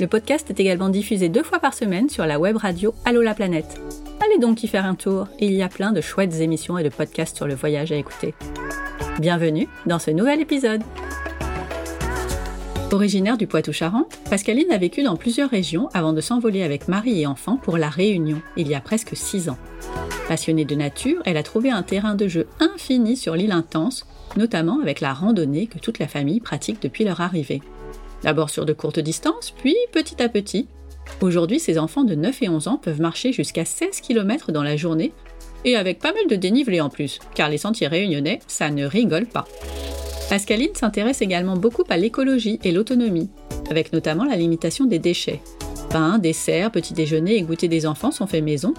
le podcast est également diffusé deux fois par semaine sur la web radio Allo la planète. Allez donc y faire un tour, il y a plein de chouettes émissions et de podcasts sur le voyage à écouter. Bienvenue dans ce nouvel épisode. Originaire du Poitou-Charentes, Pascaline a vécu dans plusieurs régions avant de s'envoler avec mari et enfants pour La Réunion, il y a presque six ans. Passionnée de nature, elle a trouvé un terrain de jeu infini sur l'île Intense, notamment avec la randonnée que toute la famille pratique depuis leur arrivée. D'abord sur de courtes distances, puis petit à petit. Aujourd'hui, ces enfants de 9 et 11 ans peuvent marcher jusqu'à 16 km dans la journée, et avec pas mal de dénivelé en plus, car les sentiers réunionnais, ça ne rigole pas. Pascaline s'intéresse également beaucoup à l'écologie et l'autonomie, avec notamment la limitation des déchets. Pain, dessert, petit déjeuner et goûter des enfants sont faits maison,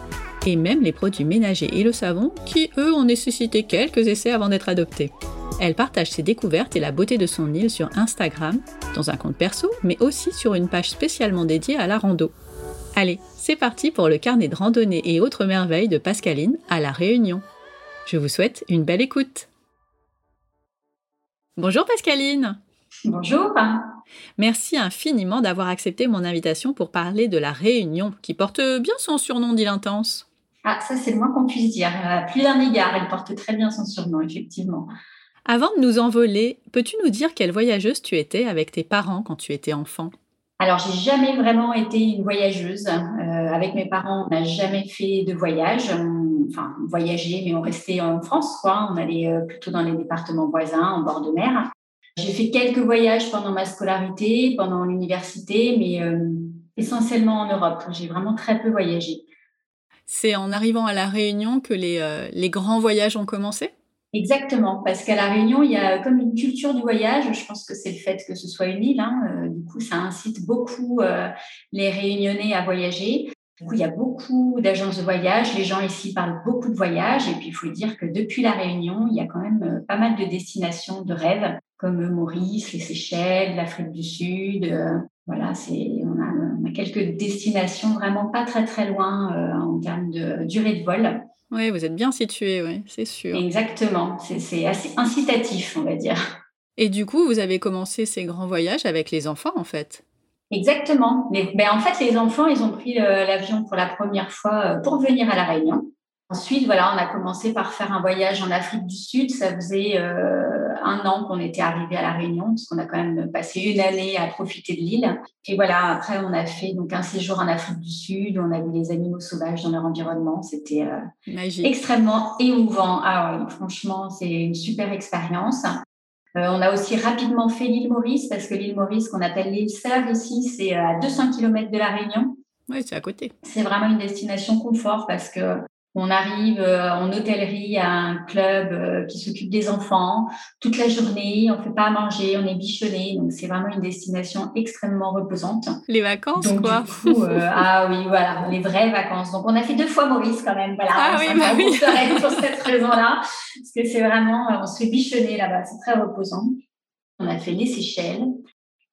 et même les produits ménagers et le savon, qui eux ont nécessité quelques essais avant d'être adoptés. Elle partage ses découvertes et la beauté de son île sur Instagram, dans un compte perso, mais aussi sur une page spécialement dédiée à la rando. Allez, c'est parti pour le carnet de randonnée et autres merveilles de Pascaline à La Réunion. Je vous souhaite une belle écoute. Bonjour Pascaline. Bonjour. Merci infiniment d'avoir accepté mon invitation pour parler de La Réunion, qui porte bien son surnom d'île intense. Ah, ça c'est le moins qu'on puisse dire. plus d'un égard, elle porte très bien son surnom, effectivement. Avant de nous envoler, peux-tu nous dire quelle voyageuse tu étais avec tes parents quand tu étais enfant? Alors, j'ai jamais vraiment été une voyageuse. Euh, avec mes parents, on n'a jamais fait de voyage. enfin, voyager, mais on restait en France, quoi. On allait euh, plutôt dans les départements voisins, en bord de mer. J'ai fait quelques voyages pendant ma scolarité, pendant l'université, mais euh, essentiellement en Europe. J'ai vraiment très peu voyagé. C'est en arrivant à La Réunion que les, les grands voyages ont commencé? Exactement, parce qu'à La Réunion, il y a comme une culture du voyage. Je pense que c'est le fait que ce soit une île. Hein. Euh, du coup, ça incite beaucoup euh, les Réunionnais à voyager. Du coup, il y a beaucoup d'agences de voyage. Les gens ici parlent beaucoup de voyage. Et puis, il faut dire que depuis La Réunion, il y a quand même euh, pas mal de destinations de rêve, comme Maurice, les Seychelles, l'Afrique du Sud. voilà, c'est on on a, quelques destinations vraiment pas très très loin en termes de durée de vol. Oui, vous êtes bien situé, oui, c'est sûr. Exactement, c'est assez incitatif, on va dire. Et du coup, vous avez commencé ces grands voyages avec les enfants, en fait? Exactement. Mais, ben, en fait, les enfants, ils ont pris euh, l'avion pour la première fois euh, pour venir à La Réunion. Ensuite, voilà, on a commencé par faire un voyage en Afrique du Sud. Ça faisait euh, un an qu'on était arrivé à la Réunion, parce qu'on a quand même passé une année à profiter de l'île. Et voilà, après, on a fait donc un séjour en Afrique du Sud. On a vu les animaux sauvages dans leur environnement. C'était euh, extrêmement émouvant. Ah franchement, c'est une super expérience. Euh, on a aussi rapidement fait l'île Maurice, parce que l'île Maurice, qu'on appelle l'île Sèvres ici, c'est à 200 km de la Réunion. Oui, c'est à côté. C'est vraiment une destination confort parce que on arrive euh, en hôtellerie à un club euh, qui s'occupe des enfants toute la journée. On fait pas à manger, on est bichonné. Donc, c'est vraiment une destination extrêmement reposante. Les vacances, quoi. Euh, ah oui, voilà, les vraies vacances. Donc, on a fait deux fois Maurice quand même. Voilà, ah oui, bah oui. pour cette raison-là. Parce que c'est vraiment, on se fait bichonner là-bas. C'est très reposant. On a fait les Seychelles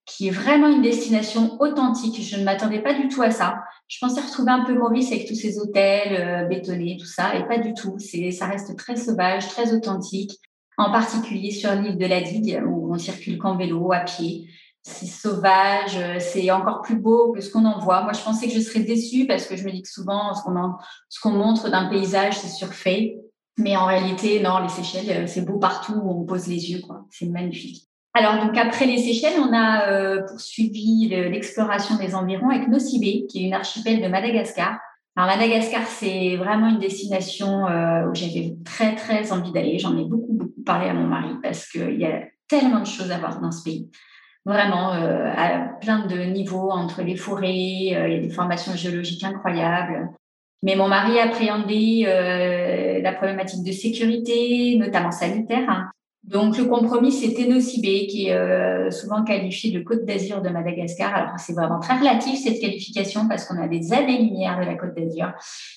qui est vraiment une destination authentique. Je ne m'attendais pas du tout à ça. Je pensais retrouver un peu Maurice avec tous ces hôtels euh, bétonnés, tout ça, et pas du tout. C'est, ça reste très sauvage, très authentique. En particulier sur l'île de la Digue, où on circule qu'en vélo, à pied. C'est sauvage, c'est encore plus beau que ce qu'on en voit. Moi, je pensais que je serais déçue parce que je me dis que souvent, ce qu'on, qu'on montre d'un paysage, c'est surfait. Mais en réalité, non, les Seychelles, c'est beau partout où on pose les yeux. C'est magnifique. Alors, donc après les Seychelles, on a euh, poursuivi l'exploration des environs avec Nocibé, qui est une archipel de Madagascar. Alors Madagascar, c'est vraiment une destination où j'avais très très envie d'aller. J'en ai beaucoup beaucoup parlé à mon mari parce qu'il y a tellement de choses à voir dans ce pays. Vraiment, à plein de niveaux entre les forêts, il y a des formations géologiques incroyables. Mais mon mari appréhendait euh, la problématique de sécurité, notamment sanitaire. Hein. Donc le compromis, c'était Nocibé, qui est euh, souvent qualifié de Côte d'Azur de Madagascar. Alors c'est vraiment très relatif cette qualification parce qu'on a des années-lumière de la Côte d'Azur.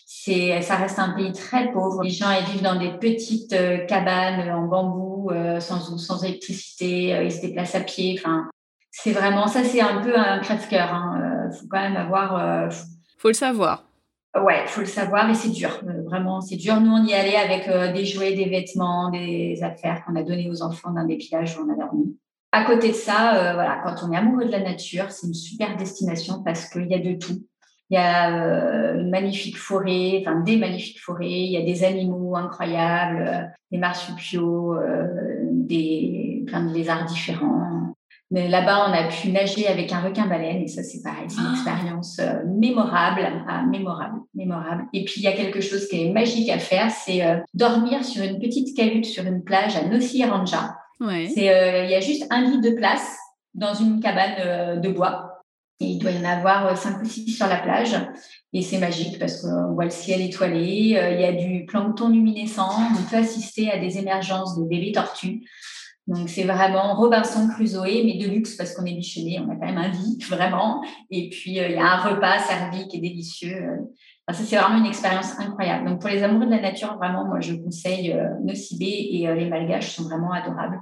C'est, ça reste un pays très pauvre. Les gens ils vivent dans des petites euh, cabanes en bambou, sans eau, sans électricité. ils se déplacent à pied. Enfin, c'est vraiment ça, c'est un peu un crève-cœur. Hein. faut quand même avoir. faut le savoir. Ouais, il faut le savoir et c'est dur. Euh, vraiment, c'est dur. Nous, on y allait avec euh, des jouets, des vêtements, des affaires qu'on a données aux enfants d'un des villages où on a dormi. À côté de ça, euh, voilà, quand on est amoureux de la nature, c'est une super destination parce qu'il y a de tout. Il y a une magnifique forêt, enfin des magnifiques forêts, il y a des animaux incroyables, des marsupiaux, des, plein de lézards différents. Mais là-bas, on a pu nager avec un requin-baleine et ça, c'est pareil, c'est une ah. expérience euh, mémorable, ah, mémorable, mémorable. Et puis, il y a quelque chose qui est magique à faire, c'est euh, dormir sur une petite cahute sur une plage à Nossi Ranja. C'est, euh, il y a juste un lit de place dans une cabane de bois. Et il doit y en avoir cinq ou six sur la plage. Et c'est magique parce qu'on voit le ciel étoilé, il y a du plancton luminescent, on peut assister à des émergences de bébés tortues. Donc, c'est vraiment Robinson Crusoe, mais de luxe parce qu'on est bichonné, on a quand même un lit, vraiment. Et puis, euh, il y a un repas servi qui est délicieux. ça, c'est vraiment une expérience incroyable. Donc, pour les amoureux de la nature, vraiment, moi, je conseille euh, Nocibé et euh, les Malgaches sont vraiment adorables.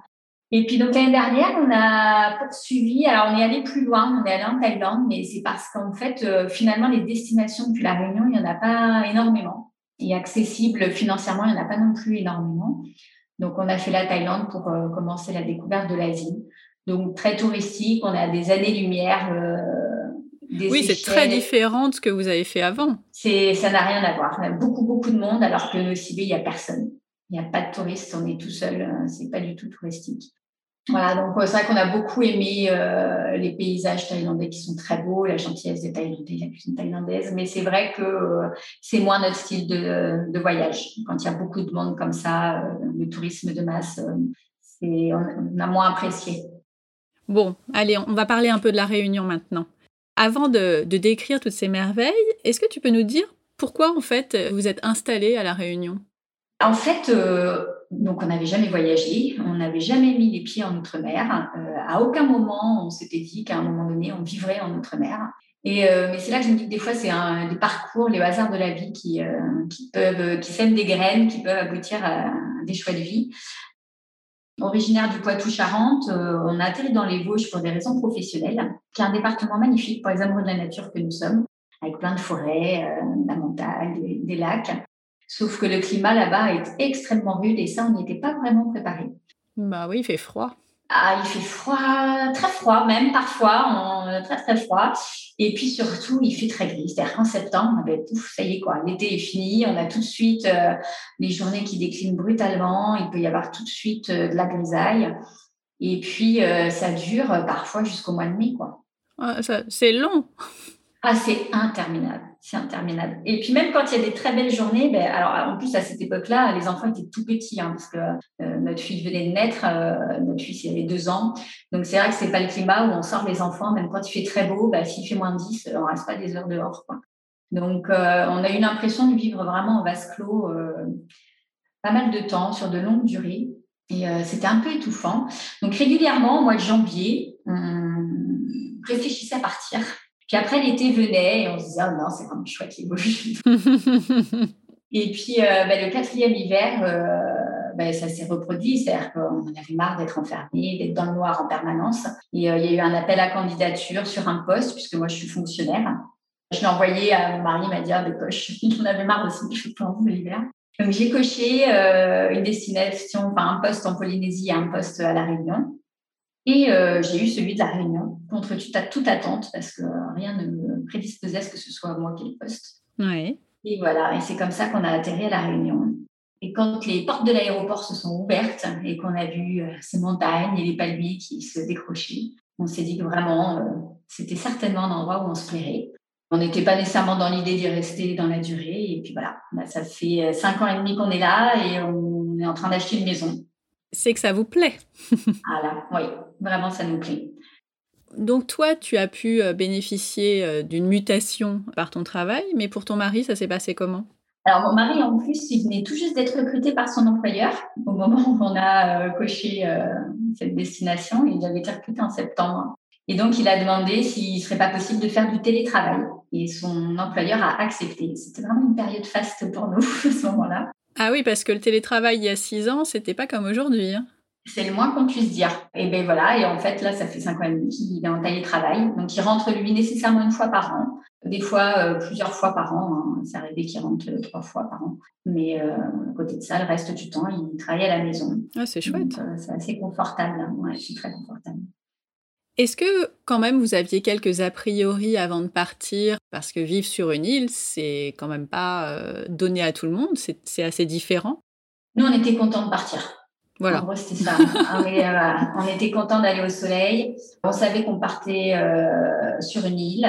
Et puis, donc, l'année dernière, on a poursuivi. Alors, on est allé plus loin, on est allé en Thaïlande, mais c'est parce qu'en fait, finalement, les destinations depuis La Réunion, il n'y en a pas énormément. Et accessible financièrement, il n'y en a pas non plus énormément. Donc, on a fait la Thaïlande pour euh, commencer la découverte de l'Asie. Donc, très touristique, on a des années-lumière. Euh, oui, c'est très différent de ce que vous avez fait avant. C'est, ça n'a rien à voir. On a beaucoup, beaucoup de monde, alors que le Sibé, il n'y a personne. Il n'y a pas de touristes, on est tout seul. Euh, c'est pas du tout touristique. Voilà, donc c'est vrai qu'on a beaucoup aimé euh, les paysages thaïlandais qui sont très beaux, la gentillesse des Thaïlandais, la cuisine thaïlandaise, mais c'est vrai que euh, c'est moins notre style de, de, voyage. Quand il y a beaucoup de monde comme ça, euh, le tourisme de masse, c'est, on, a moins apprécié. Bon, allez, on va parler un peu de la Réunion maintenant. Avant de, de décrire toutes ces merveilles, est-ce que tu peux nous dire pourquoi en fait vous êtes installé à la Réunion? En fait, donc on n'avait jamais voyagé, on n'avait jamais mis les pieds en outre-mer. Euh, à aucun moment on s'était dit qu'à un moment donné on vivrait en outre-mer. Et euh, mais c'est là que je me dis que des fois c'est des parcours, les hasards de la vie qui, euh, peuvent, qui sèment des graines, qui peuvent aboutir à, des choix de vie. Originaire du Poitou-Charentes, on a atterri dans les Vosges pour des raisons professionnelles, qui est un département magnifique pour les amoureux de la nature que nous sommes, avec plein de forêts, de la montagne, des lacs. Sauf que le climat là-bas est extrêmement rude et ça, on n'y était pas vraiment préparé. Bah oui, il fait froid. Ah, il fait froid, très froid même parfois, très très froid. Et puis surtout, il fait très gris. C'est-à-dire qu'en septembre, ben, ça y est quoi, l'été est fini, on a tout de suite euh, les journées qui déclinent brutalement, il peut y avoir tout de suite euh, de la grisaille. Et puis euh, ça dure parfois jusqu'au mois de mai quoi. c'est long. Ah, c'est interminable, c'est interminable. Et puis même quand il y a des très belles journées, ben, alors en plus à cette époque-là, les enfants étaient tout petits, hein, parce que euh, notre fille venait de naître, euh, notre il avait deux ans. Donc c'est vrai que c'est pas le climat où on sort les enfants, même quand il fait très beau, ben, s'il fait moins de 10, on reste pas des heures dehors. Donc euh, on a eu l'impression de vivre vraiment en vase clos pas mal de temps, sur de longues durées. Et c'était un peu étouffant. Donc régulièrement, au mois de janvier, on réfléchissait à partir. Puis après, l'été venait et on se disait, oh non, c'est vraiment chouette les Vosges. et puis, euh, ben, le quatrième hiver, euh, ben, ça s'est reproduit. C'est-à-dire qu'on en avait marre d'être enfermé, d'être dans le noir en permanence. Et euh, il y a eu un appel à candidature sur un poste, puisque moi, je suis fonctionnaire. Je l'ai envoyé à mon mari, il m'a dit, ah, ben, coche. Il en avait marre aussi, je pense, de l'hiver. Donc, j'ai coché une destination, enfin, un poste en Polynésie et un poste à La Réunion. Et euh, j'ai eu celui de la Réunion, contre toute, attente, parce que rien ne me prédisposait à ce que ce soit moi qui ai le poste. Ouais. Et voilà, et c'est comme ça qu'on a atterri à la Réunion. Et quand les portes de l'aéroport se sont ouvertes et qu'on a vu euh, ces montagnes et les palmiers qui se décrochaient, on s'est dit que vraiment, euh, c'était certainement un endroit où on se plairait. On n'était pas nécessairement dans l'idée d'y rester dans la durée. Et puis voilà, ça fait cinq ans et demi qu'on est là et on est en train d'acheter une maison. C'est que ça vous plaît. voilà, oui, vraiment, ça nous plaît. Donc toi, tu as pu euh, bénéficier euh, d'une mutation par ton travail, mais pour ton mari, ça s'est passé comment? Alors, mon mari, en plus, il venait tout juste d'être recruté par son employeur au moment où on a euh, coché cette destination. Il avait été recruté en septembre. Et donc, il a demandé s'il ne serait pas possible de faire du télétravail. Et son employeur a accepté. C'était vraiment une période faste pour nous à ce moment-là. Ah oui, parce que le télétravail il y a six ans, c'était pas comme aujourd'hui. Hein. C'est le moins qu'on puisse dire. Et ben voilà, et en fait, là, ça fait cinq ans et demi qu'il est en télétravail. Donc, il rentre, lui, nécessairement une fois par an. Des fois, euh, plusieurs fois par an. Hein. C'est arrivé qu'il rentre euh, trois fois par an. Mais euh, à côté de ça, le reste du temps, il travaille à la maison. Ah, c'est chouette. c'est assez confortable. Hein. Ouais, je suis très confortable. Est-ce que quand même vous aviez quelques a priori avant de partir? Parce que vivre sur une île, c'est quand même pas donné à tout le monde, c'est assez différent. Nous, on était contents de partir. Voilà. En c'était ça. Euh, on était content d'aller au soleil. On savait qu'on partait euh, sur une île,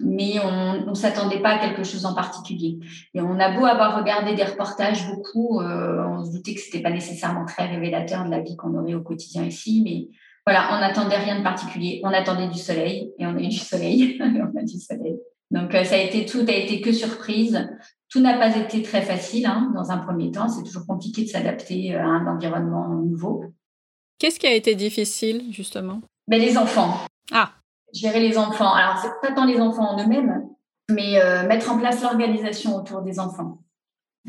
mais on ne s'attendait pas à quelque chose en particulier. Et on a beau avoir regardé des reportages beaucoup, euh, on se doutait que c'était pas nécessairement très révélateur de la vie qu'on aurait au quotidien ici, mais voilà, on n'attendait rien de particulier. On attendait du soleil et on a eu du soleil. on a du soleil. Donc ça a été tout a été que surprise. Tout n'a pas été très facile hein, dans un premier temps. C'est toujours compliqué de s'adapter euh, à un environnement nouveau. Qu'est-ce qui a été difficile, justement? Mais ben, Les enfants. Ah. Gérer les enfants. Alors, c'est pas tant les enfants en eux-mêmes, mais euh, mettre en place l'organisation autour des enfants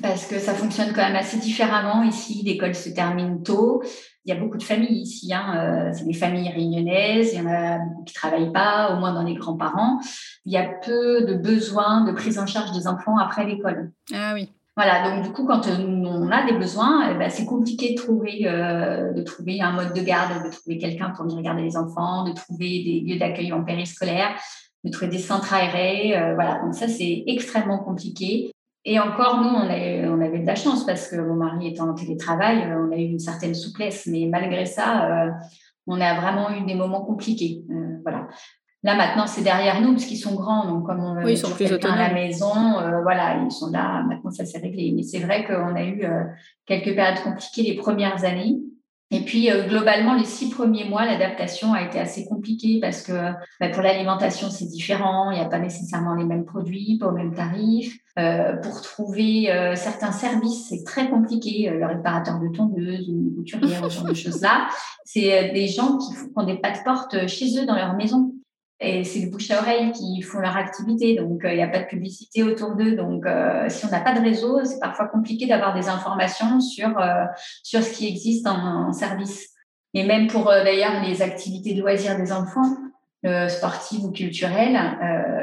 parce que ça fonctionne quand même assez différemment ici. L'école se termine tôt. Il y a beaucoup de familles ici. Hein. Euh, c'est des familles réunionnaises. Il y en a beaucoup qui travaillent pas, au moins dans les grands-parents. Il y a peu de besoins de prise en charge des enfants après l'école. Ah oui. Voilà, donc du coup, quand on a des besoins, eh ben, c'est compliqué de trouver, euh, de trouver un mode de garde, de trouver quelqu'un pour venir garder les enfants, de trouver des lieux d'accueil en périscolaire, de trouver des centres aérés. Euh, voilà, donc ça, c'est extrêmement compliqué. Et encore, nous, on, on, avait de la chance parce que mon mari étant en télétravail, euh, on a eu une certaine souplesse. Mais malgré ça, euh, on a vraiment eu des moments compliqués. Euh, voilà. Là, maintenant, c'est derrière nous parce qu'ils sont grands. Donc, comme on oui, ils sont plus autonomes. à la maison, voilà, ils sont là. Maintenant, ça s'est réglé. Mais c'est vrai qu'on a eu quelques périodes compliquées les premières années. Et puis, euh, globalement, les six premiers mois, l'adaptation a été assez compliquée parce que bah, pour l'alimentation, c'est différent. Il n'y a pas nécessairement les mêmes produits, pas au même tarif. Euh, pour trouver euh, certains services, c'est très compliqué. le réparateur de tondeuse ou une couturière, ce genre de choses-là. C'est des gens qui font des pas de porte chez eux dans leur maison. Et c'est le bouche à oreille qui font leur activité, donc il n'y a pas de publicité autour d'eux. Donc, si on n'a pas de réseau, c'est parfois compliqué d'avoir des informations sur, sur ce qui existe en, service. Et même pour d'ailleurs les activités de loisirs des enfants, sportives ou culturelles,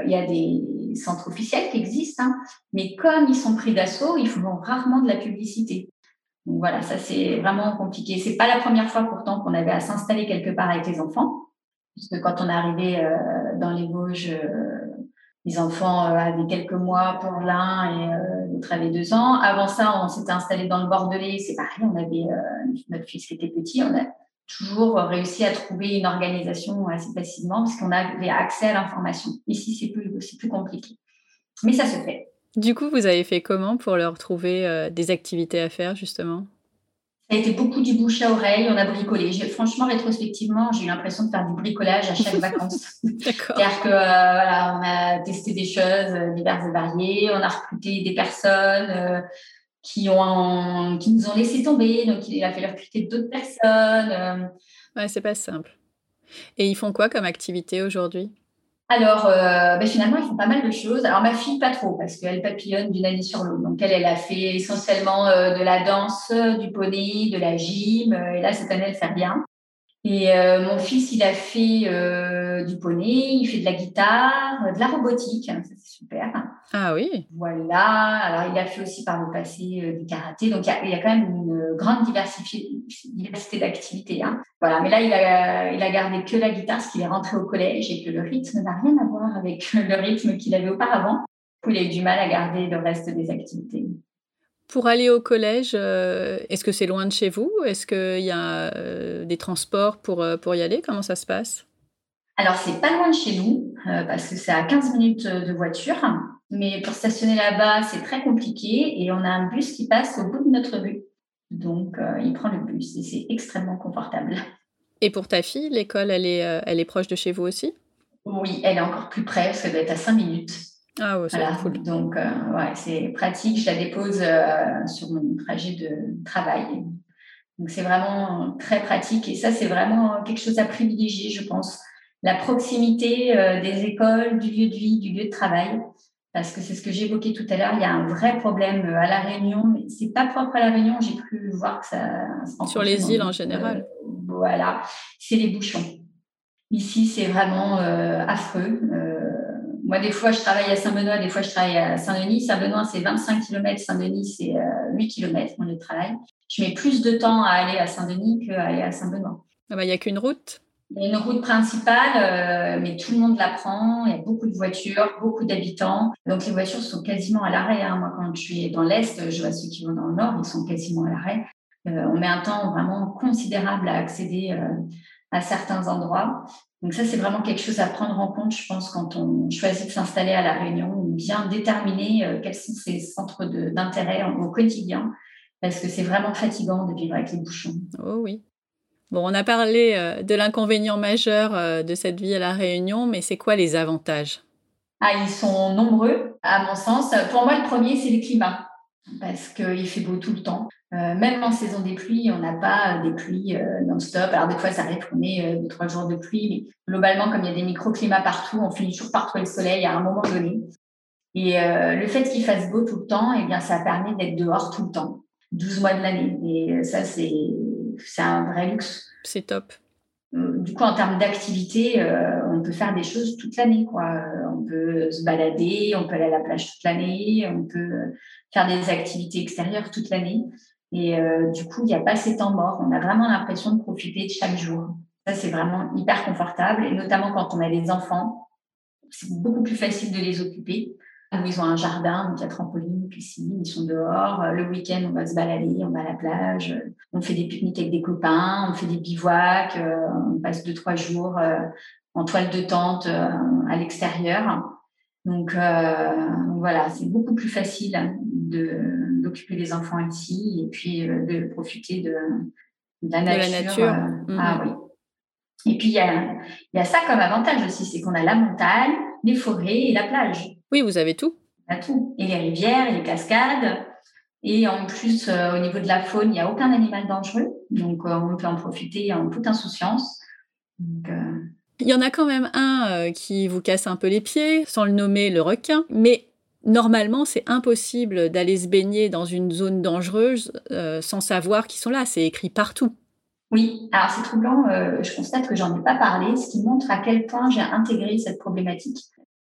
il y a des centres officiels qui existent, hein, mais comme ils sont pris d'assaut, ils font rarement de la publicité. Donc voilà, ça c'est vraiment compliqué. C'est pas la première fois pourtant qu'on avait à s'installer quelque part avec les enfants puisque quand on est arrivé euh, dans les Vosges, euh, les enfants euh, avaient quelques mois pour l'un et l'autre avait deux ans. Avant ça, on s'était installé dans le Bordelais, c'est pareil, on avait notre fils qui était petit, on a toujours réussi à trouver une organisation assez facilement parce qu'on avait accès à l'information. Ici, c'est plus, plus compliqué. Mais ça se fait. Du coup, vous avez fait comment pour leur trouver des activités à faire, justement? Ça a été beaucoup du bouche à oreille, on a bricolé. Franchement, rétrospectivement, j'ai eu l'impression de faire du bricolage à chaque vacances. D'accord. C'est-à-dire que euh, voilà, on a testé des choses euh, diverses et variées, on a recruté des personnes euh, qui ont qui nous ont laissé tomber, donc il a fallu recruter d'autres personnes. Ouais, c'est pas simple. Et ils font quoi comme activité aujourd'hui? Alors, euh, ben finalement, ils font pas mal de choses. Alors, ma fille, pas trop, parce qu'elle papillonne d'une année sur l'autre. Donc, elle, elle a fait essentiellement euh, de la danse, du poney, de la gym. Euh, et là, cette année, elle fait bien. Et mon fils, il a fait du poney, il fait de la guitare, de la robotique. Ça, c'est super. Ah oui. Voilà. Alors, il a fait aussi par le passé du karaté. Donc, il y, a, quand même une grande diversité d'activités. Hein. Voilà. Mais là, il a, il a gardé que la guitare parce qu'il est rentré au collège et que le rythme n'a rien à voir avec le rythme qu'il avait auparavant. Du coup, il a eu du mal à garder le reste des activités. Pour aller au collège, euh, est-ce que c'est loin de chez vous? Est-ce qu'il y a euh, des transports pour, euh, pour y aller? Comment ça se passe? Alors, c'est pas loin de chez nous. parce que c'est à 15 minutes de voiture. Mais pour stationner là-bas, c'est très compliqué et on a un bus qui passe au bout de notre rue. Donc, il prend le bus et c'est extrêmement confortable. Et pour ta fille, l'école, elle est, elle est proche de chez vous aussi? Oui, elle est encore plus près parce qu'elle doit être à 5 minutes. Ah ouais, c'est cool. Donc, ouais, c'est pratique. Je la dépose sur mon trajet de travail. Donc, c'est vraiment très pratique. Et ça, c'est vraiment quelque chose à privilégier, je pense. La proximité euh, des écoles, du lieu de vie, du lieu de travail. Parce que c'est ce que j'évoquais tout à l'heure. Il y a un vrai problème euh, à La Réunion. Mais c'est pas propre à La Réunion. J'ai pu voir que ça. Sur les îles en général. Euh, voilà. C'est les bouchons. Ici, c'est vraiment affreux. Moi, des fois, je travaille à Saint-Benoît, des fois, je travaille à Saint-Denis. Saint-Benoît, c'est 25 km. Saint-Denis, c'est 8 km, mon lieu de travail je mets plus de temps à aller à Saint-Denis qu'à aller à Saint-Benoît. Ah bah, il n'y a qu'une route? Il y a une route principale, euh, mais tout le monde la prend. Il y a beaucoup de voitures, beaucoup d'habitants. Donc les voitures sont quasiment à l'arrêt. Hein. Moi, quand je suis dans l'Est, je vois ceux qui vont dans le Nord, ils sont quasiment à l'arrêt. Euh, on met un temps vraiment considérable à accéder euh, à certains endroits. Donc ça, c'est vraiment quelque chose à prendre en compte, je pense, quand on choisit de s'installer à La Réunion, bien déterminer quels sont ces centres d'intérêt au quotidien parce que c'est vraiment fatigant de vivre avec les bouchons. Oh oui. Bon, on a parlé euh, de l'inconvénient majeur euh, de cette vie à La Réunion, mais c'est quoi les avantages? Ah, Ils sont nombreux, à mon sens. Pour moi, le premier, c'est le climat, parce qu'il fait beau tout le temps. Euh, même en saison des pluies, on n'a pas des pluies non-stop. Alors, des fois, ça arrive qu'on ait deux, trois jours de pluie, mais globalement, comme il y a des microclimats partout, on finit toujours par trouver le soleil à un moment donné. Et le fait qu'il fasse beau tout le temps, eh bien, ça permet d'être dehors tout le temps. 12 mois de l'année. Et ça, c'est un vrai luxe. C'est top. Euh, du coup, en termes d'activité, euh, on peut faire des choses toute l'année. On peut se balader, on peut aller à la plage toute l'année, on peut faire des activités extérieures toute l'année. Et euh, du coup, il n'y a pas ces temps morts. On a vraiment l'impression de profiter de chaque jour. Ça, c'est vraiment hyper confortable. Et notamment quand on a des enfants, c'est beaucoup plus facile de les occuper ils ont un jardin, donc il y a trampoline, piscine, ils sont dehors. Euh, le week-end, on va se balader, on va à la plage, on fait des pique-niques avec des copains, on fait des bivouacs, euh, on passe deux, trois jours en toile de tente à l'extérieur. Donc voilà, c'est beaucoup plus facile d'occuper les enfants ici et puis de profiter de, la nature. Ah mhm. oui. Et puis, il y a, y a, ça comme avantage aussi, c'est qu'on a la montagne, les forêts et la plage. Oui, vous avez tout. On a tout. Et les rivières, et les cascades. Et en plus, euh, au niveau de la faune, il n'y a aucun animal dangereux. Donc, euh, on peut en profiter en toute insouciance. Euh, il y en a quand même un qui vous casse un peu les pieds, sans le nommer le requin. Mais normalement, c'est impossible d'aller se baigner dans une zone dangereuse sans savoir qu'ils sont là. C'est écrit partout. Oui, alors c'est troublant. je constate que j'en ai pas parlé, ce qui montre à quel point j'ai intégré cette problématique.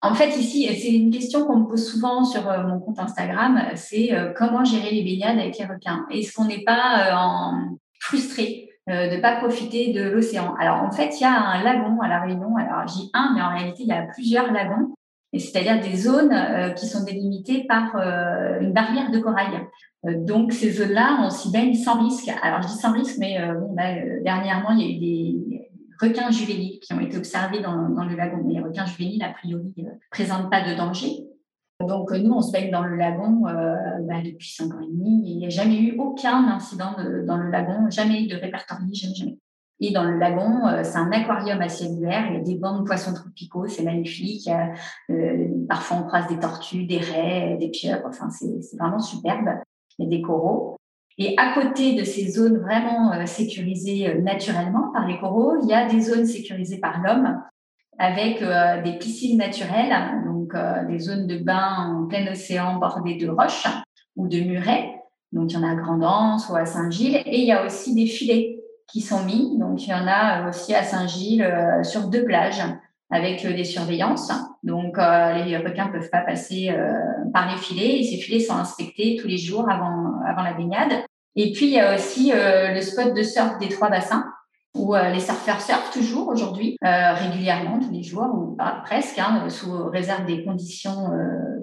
En fait, ici, c'est une question qu'on me pose souvent sur euh, mon compte Instagram, c'est euh, comment gérer les baignades avec les requins? Est-ce qu'on n'est pas euh, frustré de ne pas profiter de l'océan? Alors, en fait, il y a un lagon à La Réunion. Alors, j'ai un, mais en réalité, il y a plusieurs lagons, c'est-à-dire des zones qui sont délimitées par une barrière de corail. donc, ces zones-là, on s'y baigne sans risque. Alors, je dis sans risque, mais bah, dernièrement, il y a eu des requins juvéniles qui ont été observés dans, le lagon. Mais les requins juvéniles, a priori, ne euh, présentent pas de danger. Donc, nous, on se baigne dans le lagon euh, bah, depuis cinq ans et demi. il n'y a jamais eu aucun incident dans le lagon, jamais de répertorié, jamais, jamais. Et dans le lagon, euh, c'est un aquarium à ciel ouvert. Il y a des bancs de poissons tropicaux, c'est magnifique. parfois, on croise des tortues, des raies, des pieuvres. Enfin, c'est vraiment superbe. Il y a des coraux. Et à côté de ces zones vraiment euh, sécurisées euh, naturellement par les coraux, il y a des zones sécurisées par l'homme avec euh, des piscines naturelles, donc des zones de bain en plein océan bordées de roches ou de murets. Donc il y en a à Grandance ou à Saint-Gilles. Et il y a aussi des filets qui sont mis. Donc il y en a aussi à Saint-Gilles sur deux plages avec des surveillances. Donc les requins ne peuvent pas passer par les filets et ces filets sont inspectés tous les jours avant, avant la baignade. Et puis, il y a aussi euh, le spot de surf des trois bassins où euh, les surfeurs surfent toujours aujourd'hui, euh, régulièrement, tous les jours, ou presque, hein, sous réserve des conditions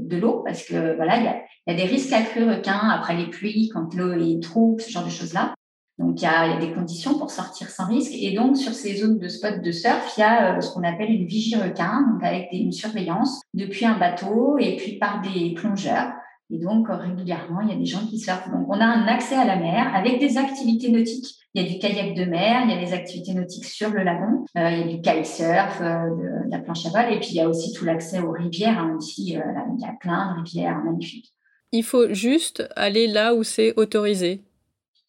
de l'eau, parce que voilà, il y a, des risques accrus requins après les pluies, quand l'eau est trop, ce genre de choses-là. Donc, il y, a, des conditions pour sortir sans risque. Et donc, sur ces zones de spots de surf, il y a euh, ce qu'on appelle une vigie requin, avec une surveillance depuis un bateau et puis par des plongeurs. Et donc, régulièrement, il y a des gens qui surfent. Donc, on a un accès à la mer avec des activités nautiques. Il y a du kayak de mer, il y a des activités nautiques sur le lagon, euh, il y a du kitesurf, euh, de, la planche à voile, et puis il y a aussi tout l'accès aux rivières. Hein, il y a plein de rivières magnifiques. Il faut juste aller là où c'est autorisé.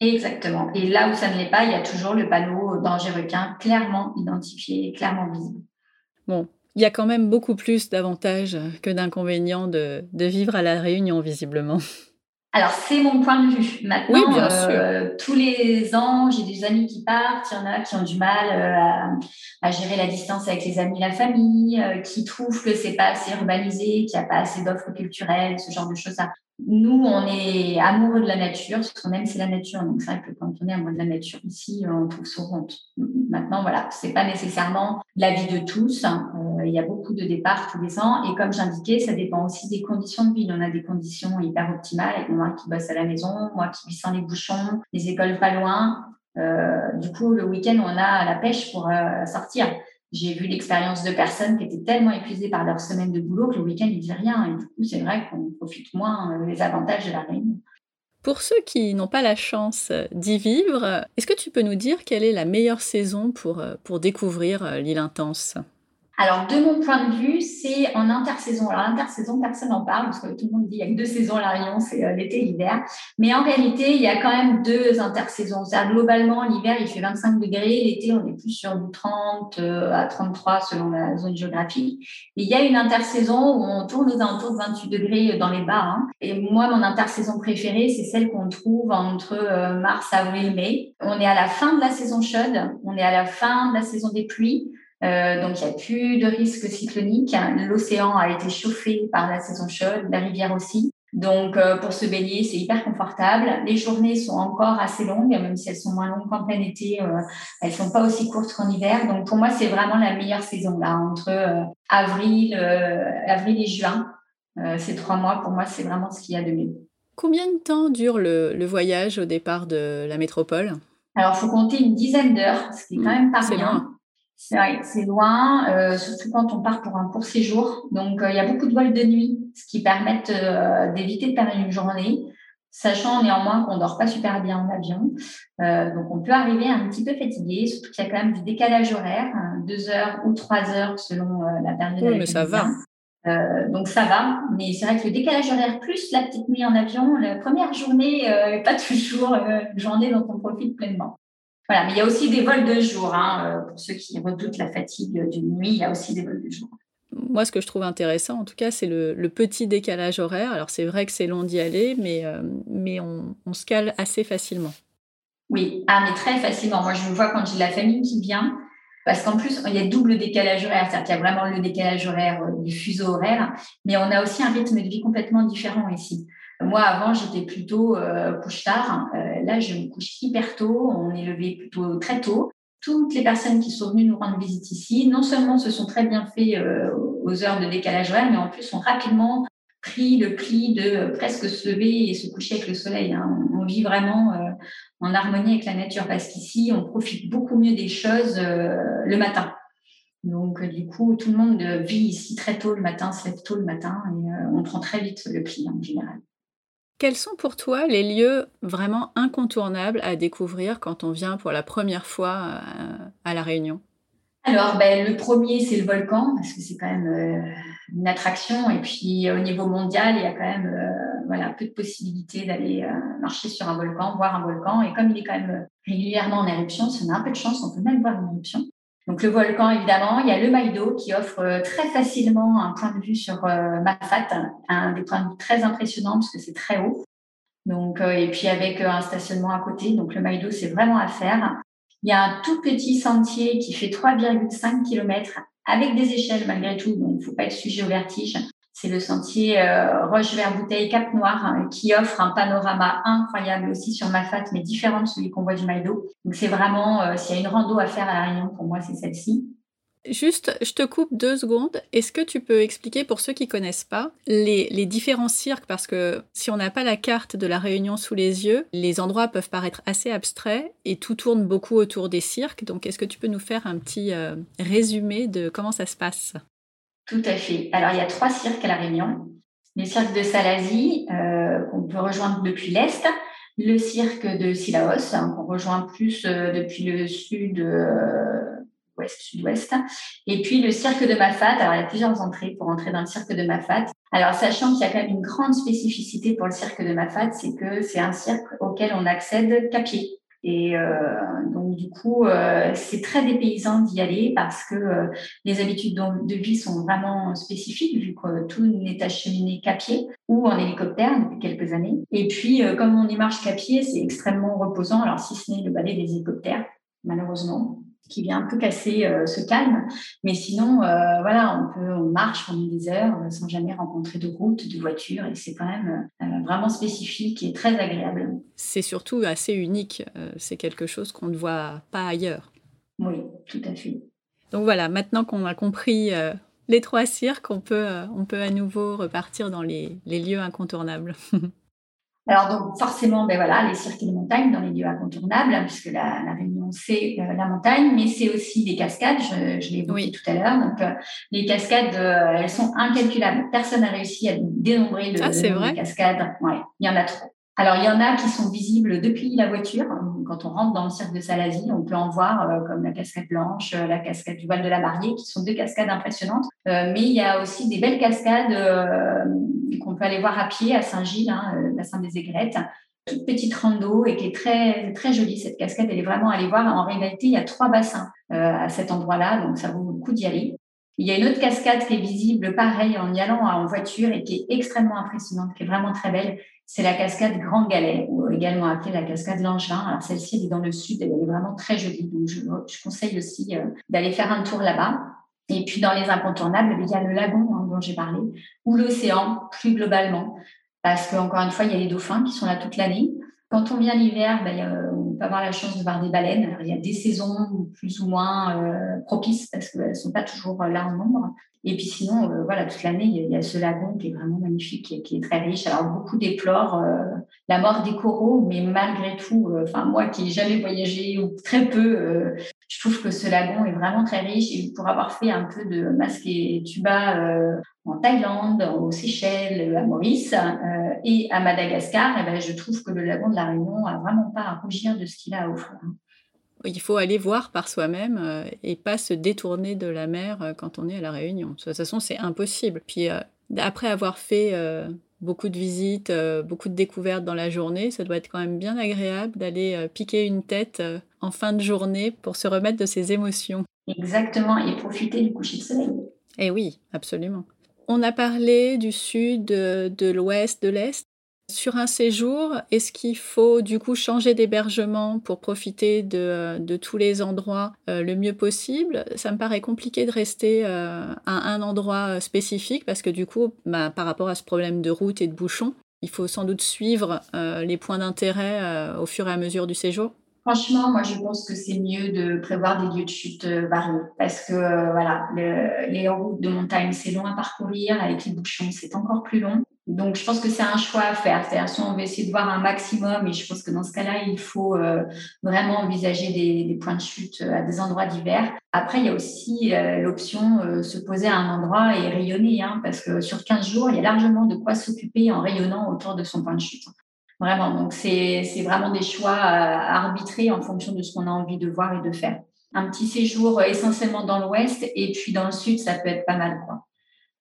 Exactement. Et là où ça ne l'est pas, il y a toujours le panneau danger requin clairement identifié, clairement visible. Bon, il y a quand même beaucoup plus d'avantages que d'inconvénients de, vivre à La Réunion, visiblement. Alors, c'est mon point de vue. Maintenant, euh, tous les ans, j'ai des amis qui partent. Il y en a qui ont du mal euh, à, gérer la distance avec les amis, la famille, euh, qui trouvent que c'est pas assez urbanisé, qu'il n'y a pas assez d'offres culturelles, ce genre de choses. Nous, on est amoureux de la nature. Ce qu'on aime, c'est la nature. Donc, c'est vrai que quand on est amoureux de la nature ici, on trouve ça honte. Maintenant, voilà, c'est pas nécessairement la vie de tous. Euh, il y a beaucoup de départs tous les ans. Et comme j'indiquais, ça dépend aussi des conditions de vie. On a des conditions hyper optimales moi qui bosse à la maison, moi qui vis sans les bouchons, les écoles pas loin. Euh, du coup, le week-end, on a la pêche pour euh, sortir. J'ai vu l'expérience de personnes qui étaient tellement épuisées par leur semaine de boulot que le week-end, ils ne rien. Et du coup, c'est vrai qu'on profite moins des avantages de la réunion. Pour ceux qui n'ont pas la chance d'y vivre, est-ce que tu peux nous dire quelle est la meilleure saison pour, pour découvrir l'île intense? Alors, de mon point de vue, c'est en intersaison. Alors, intersaison, personne n'en parle parce que tout le monde dit qu'il y a deux saisons à La c'est euh, l'été et l'hiver. Mais en réalité, il y a quand même deux intersaisons. C'est-à-dire, globalement, l'hiver, il fait 25 degrés. L'été, on est plus sur du 30 euh, à 33 selon la zone géographique. Et il y a une intersaison où on tourne aux alentours de 28 degrés dans les bas. Hein. Et moi, mon intersaison préférée, c'est celle qu'on trouve entre euh, mars, avril, mai. On est à la fin de la saison chaude. On est à la fin de la saison des pluies. Euh, donc, il n'y a plus de risque cyclonique. L'océan a été chauffé par la saison chaude, la rivière aussi. Donc, euh, pour se baigner, c'est hyper confortable. Les journées sont encore assez longues, même si elles sont moins longues qu'en plein été. Euh, elles sont pas aussi courtes qu'en hiver. Donc, pour moi, c'est vraiment la meilleure saison là, entre avril, avril et juin. ces trois mois, pour moi, c'est vraiment ce qu'il y a de mieux. Combien de temps dure le, le voyage au départ de la métropole? Alors, il faut compter une dizaine d'heures, ce qui est quand même pas rien. C'est vrai, c'est loin, euh, surtout quand on part pour un court séjour. Donc, euh, il y a beaucoup de vols de nuit, ce qui permettent euh, d'éviter de perdre une journée, sachant néanmoins qu'on dort pas super bien en avion. donc, on peut arriver un petit peu fatigué, surtout qu'il y a quand même du décalage horaire, hein, deux heures ou trois heures selon la période. Oui, mais ça va. donc ça va, mais c'est vrai que le décalage horaire plus la petite nuit en avion, la première journée n'est pas toujours une journée dont on profite pleinement. Voilà, mais il y a aussi des vols de jour. Hein, euh, pour ceux qui redoutent la fatigue d'une nuit, il y a aussi des vols de jour. Moi, ce que je trouve intéressant, en tout cas, c'est le, petit décalage horaire. Alors, c'est vrai que c'est long d'y aller, mais, euh, mais on, se cale assez facilement. Oui, ah, mais très facilement. Moi, je me vois quand j'ai la famille qui vient, parce qu'en plus, il y a double décalage horaire, c'est-à-dire qu'il y a vraiment le décalage horaire euh, du fuseau horaire, mais on a aussi un rythme de vie complètement différent ici. Moi, avant, j'étais plutôt euh, couche-tard. Euh, là, je me couche hyper tôt. On est levé plutôt très tôt. Toutes les personnes qui sont venues nous rendre visite ici, non seulement se sont très bien fait euh, aux heures de décalage horaire, mais en plus ont rapidement pris le pli de presque se lever et se coucher avec le soleil. Hein. On, vit vraiment en harmonie avec la nature parce qu'ici, on profite beaucoup mieux des choses le matin. Donc, du coup, tout le monde vit ici très tôt le matin, se lève tôt le matin et on prend très vite le pli en général. Quels sont pour toi les lieux vraiment incontournables à découvrir quand on vient pour la première fois euh, à La Réunion? Alors, ben, le premier, c'est le volcan, parce que c'est quand même euh, une attraction. Et puis, au niveau mondial, il y a quand même euh, voilà, peu de possibilités d'aller marcher sur un volcan, voir un volcan. Et comme il est quand même régulièrement en éruption, si on a un peu de chance, on peut même voir une éruption. Donc le volcan, évidemment, il y a le Maïdo qui offre euh, très facilement un point de vue sur euh, Mafat, un des points de vue très impressionnants parce que c'est très haut. Donc, euh, et puis avec un stationnement à côté, donc le Maïdo, c'est vraiment à faire. Il y a un tout petit sentier qui fait 3,5 km avec des échelles malgré tout, donc il ne faut pas être sujet au vertige. C'est le sentier euh, Roche Vert Bouteille Cap Noir hein, qui offre un panorama incroyable aussi sur Mafat, mais différent de celui qu'on voit du Maïdo. Donc c'est vraiment, euh, s'il y a une rando à faire à La Réunion, pour moi, c'est celle-ci. Juste, je te coupe deux secondes. Est-ce que tu peux expliquer pour ceux qui connaissent pas les, différents cirques? Parce que si on n'a pas la carte de la Réunion sous les yeux, les endroits peuvent paraître assez abstraits et tout tourne beaucoup autour des cirques. Donc, est-ce que tu peux nous faire un petit euh, résumé de comment ça se passe? Tout à fait. Alors, il y a trois cirques à la Réunion. Le cirque de Salazie, euh, qu'on peut rejoindre depuis l'est. Le cirque de Silaos, hein, qu'on rejoint plus euh, depuis le sud ouest, sud-ouest. Et puis le cirque de Mafat. Alors, il y a plusieurs entrées pour entrer dans le cirque de Mafat. Alors, sachant qu'il y a quand même une grande spécificité pour le cirque de Mafat, c'est que c'est un cirque auquel on accède qu'à pied. Et euh, donc, du coup, euh, c'est très dépaysant d'y aller parce que euh, les habitudes de vie sont vraiment spécifiques, vu que tout n'est acheminé qu'à pied ou en hélicoptère depuis quelques années. Et puis, comme on y marche qu'à pied, c'est extrêmement reposant. Alors, si ce n'est le balai des hélicoptères, malheureusement qui vient un peu casser euh, ce calme. Mais sinon, euh, voilà, on peut, on marche pendant des heures euh, sans jamais rencontrer de route, de voiture, et c'est quand même vraiment spécifique et très agréable. C'est surtout assez unique. c'est quelque chose qu'on ne voit pas ailleurs. Oui, tout à fait. Donc voilà, maintenant qu'on a compris les trois cirques, on peut, on peut à nouveau repartir dans les, les lieux incontournables. Alors donc forcément, ben voilà, les cirques et les montagnes dans les lieux incontournables, hein, puisque la, la Réunion c'est euh, la montagne, mais c'est aussi les cascades. Je, je l'ai évoqué tout à l'heure. Donc euh, les cascades, euh, elles sont incalculables. Personne n'a réussi à dénombrer le, ah, nombre de cascades. Ouais, il y en a trop. Alors, il y en a qui sont visibles depuis la voiture. Quand on rentre dans le cirque de Salazie, on peut en voir euh, comme la cascade blanche, euh, la cascade du Val de la Mariée, qui sont deux cascades impressionnantes. Euh, mais il y a aussi des belles cascades qu'on peut aller voir à pied à Saint-Gilles, hein, bassin des Aigrettes. Toute petite rando et qui est très, très jolie, cette cascade. Elle est vraiment à aller voir. En réalité, il y a trois bassins à cet endroit-là, donc ça vaut le coup d'y aller. Il y a une autre cascade qui est visible, pareil, en y allant en voiture et qui est extrêmement impressionnante, qui est vraiment très belle c'est la cascade Grand Galet, ou également appelée la cascade Langevin. Alors celle-ci, elle est dans le sud, elle est vraiment très jolie, donc je, conseille aussi euh, d'aller faire un tour là-bas. Et puis dans les incontournables, il y a le lagon hein, dont j'ai parlé, ou l'océan plus globalement, parce qu'encore une fois, il y a les dauphins qui sont là toute l'année. Quand on vient l'hiver, ben, on peut avoir la chance de voir des baleines. il y a des saisons plus ou moins euh, propices parce qu'elles ne sont pas toujours là en nombre. Et puis sinon, euh, voilà, toute l'année, il y, a ce lagon qui est vraiment magnifique qui est très riche. Alors beaucoup déplorent euh, la mort des coraux, mais malgré tout, euh, enfin moi qui n'ai jamais voyagé ou très peu, je trouve que ce lagon est vraiment très riche. Et pour avoir fait un peu de masque et tuba en Thaïlande, aux Seychelles, à Maurice et à Madagascar, eh ben, je trouve que le lagon de la Réunion a vraiment pas à rougir de ce qu'il a à offrir. Il faut aller voir par soi-même euh, et pas se détourner de la mer euh, quand on est à la Réunion. De toute façon, c'est impossible. Puis euh, après avoir fait beaucoup de visites, beaucoup de découvertes dans la journée, ça doit être quand même bien agréable d'aller piquer une tête en fin de journée pour se remettre de ses émotions. Exactement, et profiter du coucher de soleil. Eh oui, absolument. On a parlé du sud, de l'ouest, de l'est. Sur un séjour, est-ce qu'il faut du coup changer d'hébergement pour profiter de, tous les endroits euh, le mieux possible? Ça me paraît compliqué de rester euh, à un endroit euh, spécifique parce que du coup, bah, par rapport à ce problème de route et de bouchons, il faut sans doute suivre les points d'intérêt au fur et à mesure du séjour. Franchement, moi, je pense que c'est mieux de prévoir des lieux de chute variés parce que voilà, les routes de montagne, c'est long à parcourir. Avec les bouchons, c'est encore plus long. Donc, je pense que c'est un choix à faire. C'est-à-dire, soit on veut essayer de voir un maximum, et je pense que dans ce cas-là, il faut euh, vraiment envisager des, points de chute euh, à des endroits divers. Après, il y a aussi euh, l'option de se poser à un endroit et rayonner, hein, parce que sur 15 jours, il y a largement de quoi s'occuper en rayonnant autour de son point de chute. Vraiment, donc c'est vraiment des choix à arbitrer en fonction de ce qu'on a envie de voir et de faire. Un petit séjour essentiellement dans l'ouest, et puis dans le sud, ça peut être pas mal. Quoi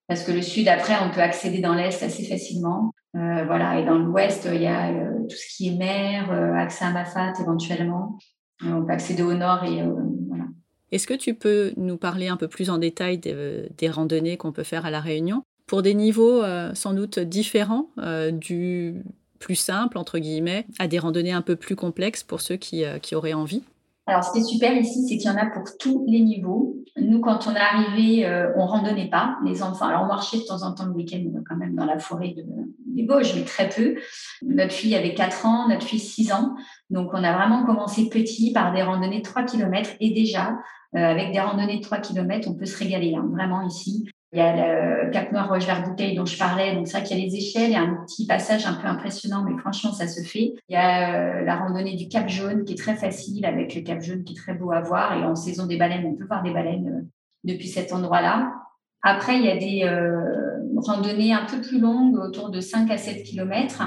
parce que le sud, après, on peut accéder dans l'est assez facilement. Euh, voilà, et dans l'ouest, il y a euh, tout ce qui est mer, euh, accès à Mafat éventuellement. on peut accéder au nord et voilà. Est-ce que tu peux nous parler un peu plus en détail des, randonnées qu'on peut faire à La Réunion? Pour des niveaux sans doute différents du plus simple, entre guillemets, à des randonnées un peu plus complexes pour ceux qui auraient envie alors, ce qui est super ici, c'est qu'il y en a pour tous les niveaux. Nous, quand on est arrivé, euh, on randonnait pas, les enfants. Alors, on marchait de temps en temps le week-end, quand même, dans la forêt de, des Bauges, mais très peu. Notre fille avait 4 ans, notre fille 6 ans. Donc, on a vraiment commencé petit par des randonnées de 3 km. Et déjà, avec des randonnées de 3 km, on peut se régaler, hein, vraiment ici. Il y a le Cap Noir Roche Bouteille dont je parlais. Donc, c'est vrai qu'il y a les échelles. A un petit passage un peu impressionnant, mais franchement, ça se fait. Il y a la randonnée du Cap Jaune qui est très facile avec le Cap Jaune qui est très beau à voir. Et en saison des baleines, on peut voir des baleines depuis cet endroit-là. Après, il y a des euh, randonnées un peu plus longues, autour de 5 à 7 km.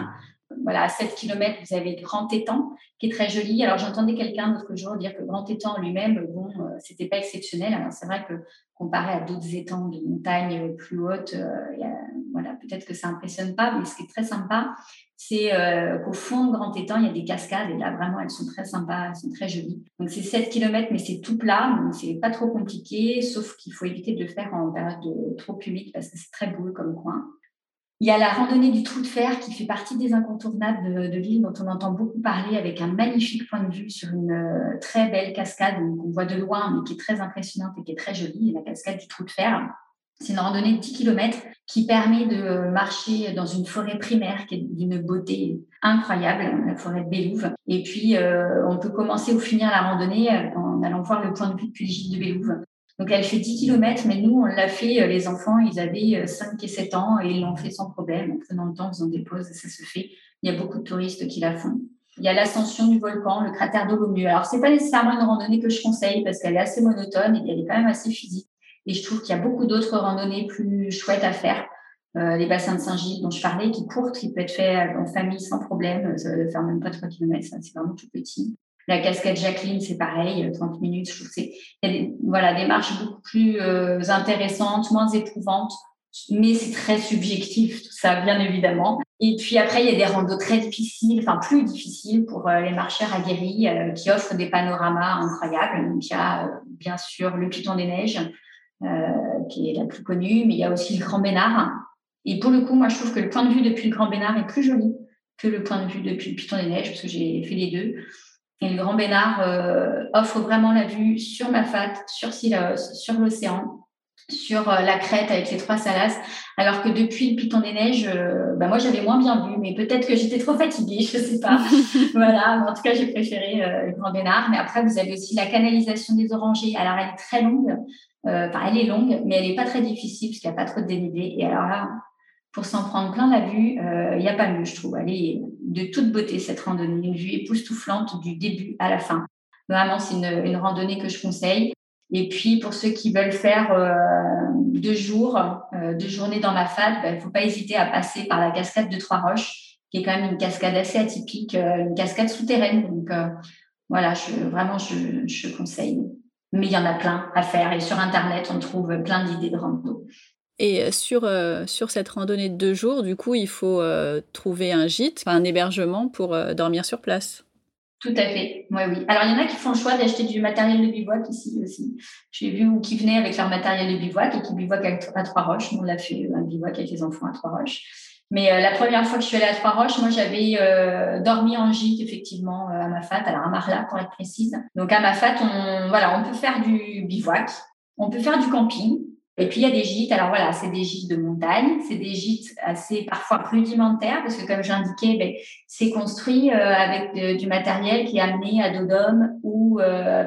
Voilà, à 7 km, vous avez Grand Étang, qui est très joli. Alors, j'entendais quelqu'un l'autre jour dire que Grand Étang lui-même, bon, euh, c'était pas exceptionnel. Alors, c'est vrai que comparé à d'autres étangs de montagne plus hautes, euh, voilà, peut-être que ça impressionne pas, mais ce qui est très sympa, c'est euh, qu'au fond de Grand Étang, il y a des cascades et là, vraiment, elles sont très sympas, elles sont très jolies. Donc, c'est 7 km, mais c'est tout plat, donc c'est pas trop compliqué, sauf qu'il faut éviter de le faire en période trop humide parce que c'est très beau comme coin. Il y a la randonnée du Trou de Fer qui fait partie des incontournables de, l'île dont on entend beaucoup parler avec un magnifique point de vue sur une euh, très belle cascade qu'on voit de loin mais qui est très impressionnante et qui est très jolie, la cascade du Trou de Fer. C'est une randonnée de 10 km qui permet de marcher dans une forêt primaire qui est d'une beauté incroyable, la forêt de Bélouve. Et puis, euh, on peut commencer ou finir la randonnée euh, en allant voir le point de vue depuis le de Bélouve. Donc, elle fait 10 km, mais nous, on l'a fait, euh, les enfants, ils avaient 5 et 7 ans et ils l'ont fait sans problème, en prenant le temps, en faisant des pauses, ça se fait. Il y a beaucoup de touristes qui la font. Il y a l'ascension du volcan, le cratère d'Olomieu. Alors, c'est pas nécessairement une randonnée que je conseille parce qu'elle est assez monotone et elle est quand même assez physique. Et je trouve qu'il y a beaucoup d'autres randonnées plus chouettes à faire. Euh, les bassins de Saint-Gilles dont je parlais, qui courent, qui peut être fait en famille sans problème. Ça va faire même pas 3 km, c'est vraiment tout petit. La cascade Jacqueline, c'est pareil, 30 euh, minutes. Je trouve que c'est, des, voilà, des marches beaucoup plus euh, intéressantes, moins éprouvantes, mais c'est très subjectif, tout ça, bien évidemment. Et puis après, il y a des randos très difficiles, enfin plus difficiles pour les marcheurs aguerris qui offrent des panoramas incroyables. Il y a bien sûr le Piton des Neiges, euh, qui est la plus connue, mais il y a aussi le Grand Bénard. Et pour le coup, moi, je trouve que le point de vue depuis le Grand Bénard est plus joli que le point de vue depuis le Piton des Neiges, parce que j'ai fait les deux. Et le Grand Bénard euh, offre vraiment la vue sur Mafat, sur Silaos, sur l'océan, sur euh, la crête avec les trois salas, alors que depuis le Piton des Neiges, bah moi j'avais moins bien vu, mais peut-être que j'étais trop fatiguée, je ne sais pas. voilà, en tout cas j'ai préféré le Grand Bénard. Mais après vous avez aussi la canalisation des orangers. Alors elle est très longue, euh, enfin, elle est longue, mais elle n'est pas très difficile parce qu'il n'y a pas trop de dénivelé. Et alors là, pour s'en prendre plein la vue, euh, il n'y a pas mieux, je trouve. Elle est de toute beauté, cette randonnée. Une vue époustouflante du début à la fin. Vraiment, c'est une, randonnée que je conseille. Et puis, pour ceux qui veulent faire euh, deux jours, deux journées dans ma fade, ben, il ne faut pas hésiter à passer par la cascade de Trois-Roches, qui est quand même une cascade assez atypique, une cascade souterraine. Donc, voilà, vraiment, je, je conseille mais il y en a plein à faire. Et sur Internet, on trouve plein d'idées de rando. Et sur, euh, sur cette randonnée de deux jours, du coup, il faut euh, trouver un gîte, un hébergement pour euh, dormir sur place. Tout à fait, oui, oui. Alors, il y en a qui font le choix d'acheter du matériel de bivouac ici aussi. J'ai vu ou qui venaient avec leur matériel de bivouac et qui bivouaquent à Trois-Roches. On l'a fait un bivouac avec les enfants à Trois-Roches. Mais euh, la première fois que je suis allée à Trois-Roches, moi, j'avais euh, dormi en gîte, effectivement, euh, à Mafat, alors à Marla, pour être précise. Donc, à Mafat, voilà, on peut faire du bivouac, on peut faire du camping, et puis, il y a des gîtes. Alors voilà, c'est des gîtes de montagne, c'est des gîtes assez parfois rudimentaires, parce que comme j'indiquais, ben, c'est construit avec du matériel qui est amené à dos ou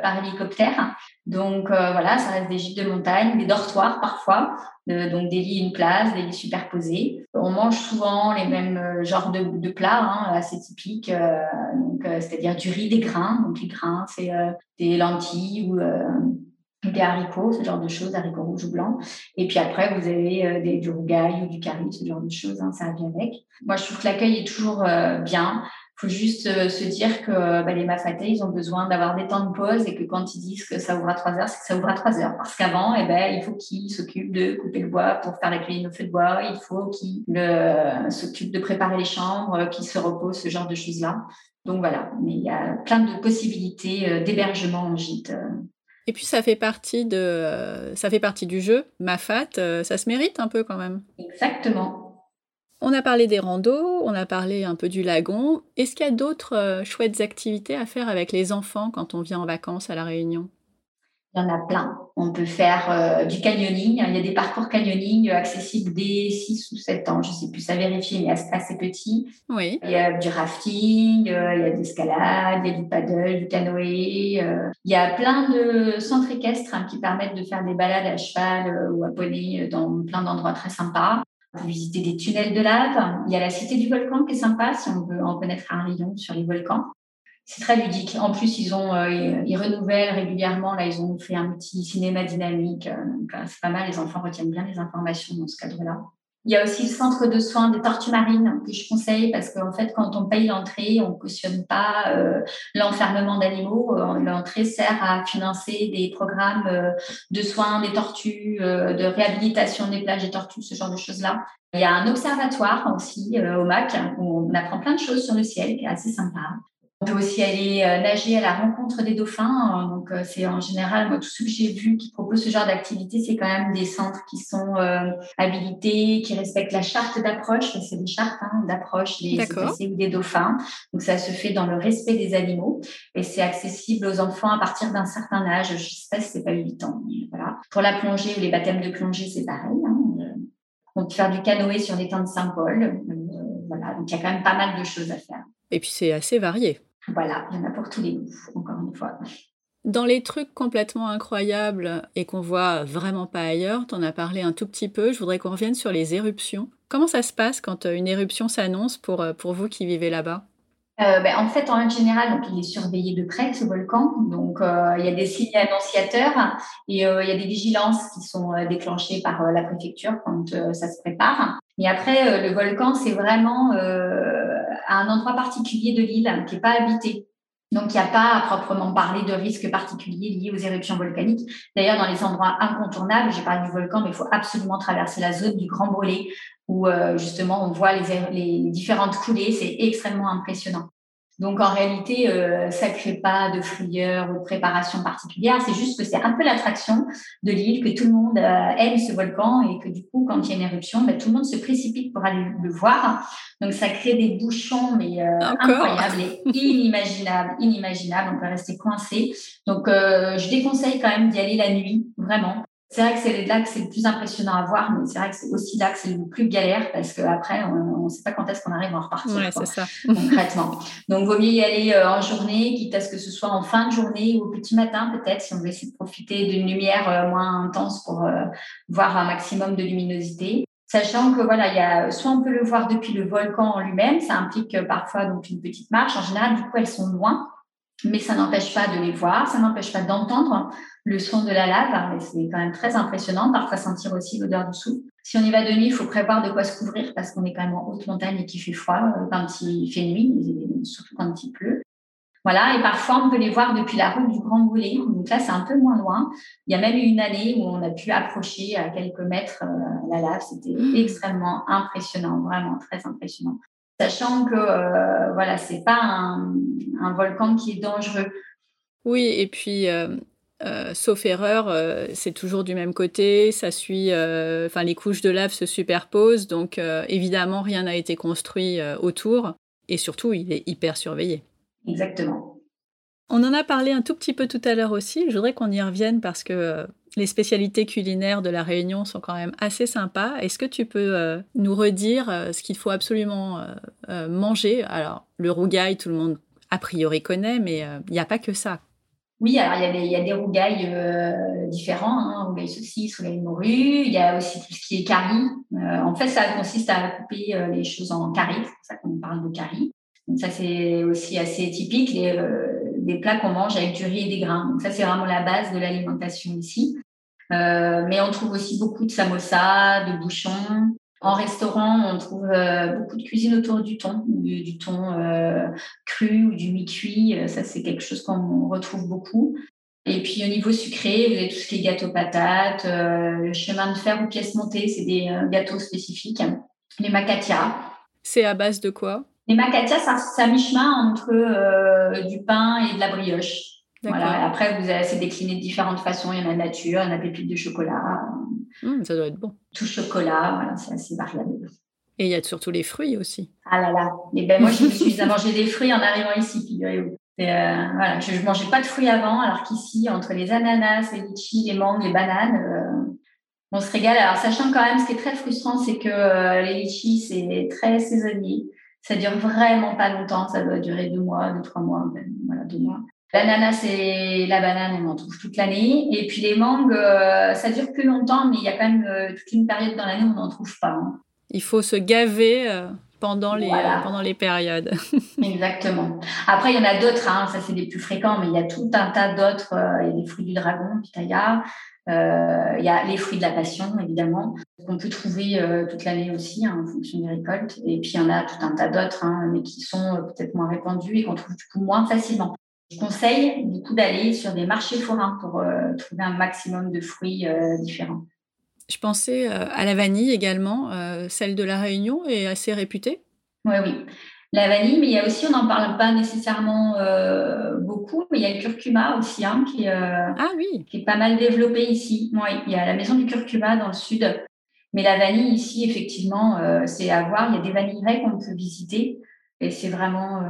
par hélicoptère. Donc voilà, ça reste des gîtes de montagne, des dortoirs parfois, donc des lits, une place, des lits superposés. On mange souvent les mêmes euh, genres de, plats, hein, assez typiques, euh, euh, c'est-à-dire du riz, des grains. Donc les grains, c'est des lentilles ou des haricots, ce genre de choses, haricots rouges ou blancs. Et puis après, vous avez des, du rougail ou du curry, ce genre de choses, hein, ça vient avec. Moi, je trouve que l'accueil est toujours bien faut juste euh, se dire que bah, les mafatés, ils ont besoin d'avoir des temps de pause et que quand ils disent que ça ouvre à 3 heures, c'est que ça ouvre à 3 heures. Parce qu'avant, eh ben, il faut qu'ils s'occupent de couper le bois pour faire la cuisine au feu de bois. Il faut qu'ils euh, s'occupent de préparer les chambres, qu'ils se reposent, ce genre de choses-là. Donc voilà, mais il y a plein de possibilités euh, d'hébergement en gîte. Et puis ça fait partie de, ça fait partie du jeu. Mafat, ça se mérite un peu quand même. Exactement. On a parlé des randos, on a parlé un peu du lagon. Est-ce qu'il y a d'autres euh, chouettes activités à faire avec les enfants quand on vient en vacances à La Réunion? Il y en a plein. On peut faire euh, du canyoning. Il y a des parcours canyoning accessibles dès 6 ou 7 ans. Je ne sais plus, à vérifier, mais assez petit. Oui. Il y a du rafting, euh, il y a de l'escalade, il y a du paddle, du canoë. Euh. il y a plein de centres équestres hein, qui permettent de faire des balades à cheval ou à poney dans plein d'endroits très sympas. On peut visiter des tunnels de lave. Il y a la cité du volcan qui est sympa si on veut en connaître un rayon sur les volcans c'est très ludique. En plus, ils ont, euh, ils renouvellent régulièrement. Là, ils ont fait un petit cinéma dynamique. Euh, euh, c'est pas mal. Les enfants retiennent bien les informations dans ce cadre-là. Il y a aussi le centre de soins des tortues marines que je conseille parce qu'en fait, quand on paye l'entrée, on cautionne pas l'enfermement d'animaux. L'entrée sert à financer des programmes de soins des tortues, de réhabilitation des plages des tortues, ce genre de choses-là. Il y a un observatoire aussi au MAC où on apprend plein de choses sur le ciel, qui est assez sympa. On peut aussi aller euh, nager à la rencontre des dauphins. Donc, euh, c'est en général, moi, tout ce que j'ai vu qui propose ce genre d'activité, c'est quand même des centres qui sont euh, habilités, qui respectent la charte d'approche. C'est des chartes hein, d'approche des ou des dauphins. Donc, ça se fait dans le respect des animaux et c'est accessible aux enfants à partir d'un certain âge. Je ne sais pas si c'est pas 8 ans. voilà. Pour la plongée ou les baptêmes de plongée, c'est pareil. Hein. On peut faire du canoë sur les temps de Saint-Paul. voilà. Donc, il y a quand même pas mal de choses à faire. Et puis, c'est assez varié. Voilà, il y en a pour tous les goûts, encore une fois. Dans les trucs complètement incroyables et qu'on voit vraiment pas ailleurs, tu en as parlé un tout petit peu, je voudrais qu'on revienne sur les éruptions. Comment ça se passe quand euh, une éruption s'annonce pour, euh, pour vous qui vivez là-bas? Euh, ben, en fait, en général, donc, il est surveillé de près, ce volcan. Donc, il y a des signes annonciateurs et il y a des vigilances qui sont déclenchées par la préfecture quand ça se prépare. Et après, le volcan, c'est vraiment à un endroit particulier de l'île qui n'est pas habité. Donc, il n'y a pas à proprement parler de risques particuliers liés aux éruptions volcaniques. D'ailleurs, dans les endroits incontournables, j'ai parlé du volcan, mais il faut absolument traverser la zone du Grand Brûlé, où euh, justement on voit les différentes coulées. C'est extrêmement impressionnant. Donc en réalité, euh, ça ne crée pas de frayeur ou de préparation particulière. C'est juste que c'est un peu l'attraction de l'île, que tout le monde euh, aime ce volcan et que du coup, quand il y a une éruption, ben, tout le monde se précipite pour aller le voir. Donc ça crée des bouchons, mais euh, incroyables et inimaginables, inimaginables. On peut rester coincé. Donc je déconseille quand même d'y aller la nuit, vraiment. C'est vrai que c'est là que c'est le plus impressionnant à voir, mais c'est vrai que c'est aussi là que c'est le plus galère parce qu'après, on ne sait pas quand est-ce qu'on arrive à en repartir. Ouais, c'est ça. concrètement. Donc, vaut mieux y aller euh, en journée, quitte à ce que ce soit en fin de journée ou au petit matin, peut-être, si on veut essayer de profiter d'une lumière euh, moins intense pour euh, voir un maximum de luminosité. Sachant que voilà, il y a soit on peut le voir depuis le volcan en lui-même, ça implique parfois donc une petite marche. En général, du coup, elles sont loin mais ça n'empêche pas de les voir, ça n'empêche pas d'entendre le son de la lave. C'est quand même très impressionnant, parfois sentir aussi l'odeur du soupe. Si on y va de nuit, il faut prévoir de quoi se couvrir parce qu'on est quand même en haute montagne et qu'il fait froid euh, quand il fait nuit, surtout quand il pleut. Voilà, et parfois on peut les voir depuis la route du Grand Brûlé. Donc là, c'est un peu moins loin. Il y a même eu une année où on a pu approcher à quelques mètres euh, la lave. C'était mmh. extrêmement impressionnant, vraiment très impressionnant sachant que euh, voilà, c'est pas un, volcan qui est dangereux. Oui, et puis euh, euh, sauf erreur, c'est toujours du même côté, ça suit, enfin les couches de lave se superposent, donc évidemment rien n'a été construit autour, et surtout il est hyper surveillé. Exactement. On en a parlé un tout petit peu tout à l'heure aussi. Je voudrais qu'on y revienne parce que les spécialités culinaires de la Réunion sont quand même assez sympas. Est-ce que tu peux euh, nous redire euh, ce qu'il faut absolument euh, manger? Alors, le rougail, tout le monde a priori connaît, mais il n'y a pas que ça. Oui, alors il y a des, rougails différents, hein, rougail saucisse, rougail morue. Il y a aussi tout ce qui est curry. en fait, ça consiste à couper les choses en carré. C'est pour ça qu'on parle de curry. Donc ça, c'est aussi assez typique. Les, des plats qu'on mange avec du riz et des grains. Donc ça, c'est vraiment la base de l'alimentation ici. Euh, mais on trouve aussi beaucoup de samosa, de bouchons. En restaurant, on trouve euh, beaucoup de cuisine autour du thon, du, thon euh, cru ou du mi-cuit. Ça, c'est quelque chose qu'on retrouve beaucoup. Et puis au niveau sucré, vous avez tout ce qui est gâteau patate, le chemin de fer ou pièces montées, c'est des gâteaux spécifiques. Les macatia. C'est à base de quoi? Les macatia, c'est à mi-chemin entre du pain et de la brioche. Voilà. Après, vous avez, c'est décliné de différentes façons. Il y en a nature, il y en a pépites de chocolat. Mmh, ça doit être bon. Tout chocolat, voilà, c'est assez variable. Et il y a surtout les fruits aussi. Ah là là. Et ben moi, je me suis à manger des fruits en arrivant ici, figurez-vous. voilà, je ne mangeais pas de fruits avant, alors qu'ici, entre les ananas, les litchis, les mangues, les bananes, on se régale. Alors, sachant quand même, ce qui est très frustrant, c'est que les litchis, c'est très saisonnier. Ça dure vraiment pas longtemps. Ça doit durer deux mois, deux, trois mois. Voilà, deux mois. L'ananas et la banane, on en trouve toute l'année. Et puis les mangues, euh, ça dure plus longtemps, mais il y a quand même euh, toute une période dans l'année où on n'en trouve pas. Hein. Il faut se gaver euh, pendant, les, pendant les périodes. Exactement. Après, il y en a d'autres, hein. ça c'est des plus fréquents, mais il y a tout un tas d'autres. il y a les fruits du dragon, pitaya. il y a les fruits de la passion, évidemment, qu'on peut trouver toute l'année aussi hein, en fonction des récoltes. Et puis, il y en a tout un tas d'autres, mais qui sont peut-être moins répandus et qu'on trouve du coup moins facilement. Je conseille du coup d'aller sur des marchés forains pour euh, trouver un maximum de fruits euh, différents. Je pensais euh, à la vanille également. celle de la Réunion est assez réputée. Oui, oui. La vanille, mais il y a aussi, on n'en parle pas nécessairement beaucoup, mais il y a le curcuma aussi hein, qui, ah, oui. qui est pas mal développé ici. Oui, il y a la maison du curcuma dans le sud. Mais la vanille ici, effectivement, c'est à voir. Il y a des vanilleries qu'on peut visiter. Et c'est vraiment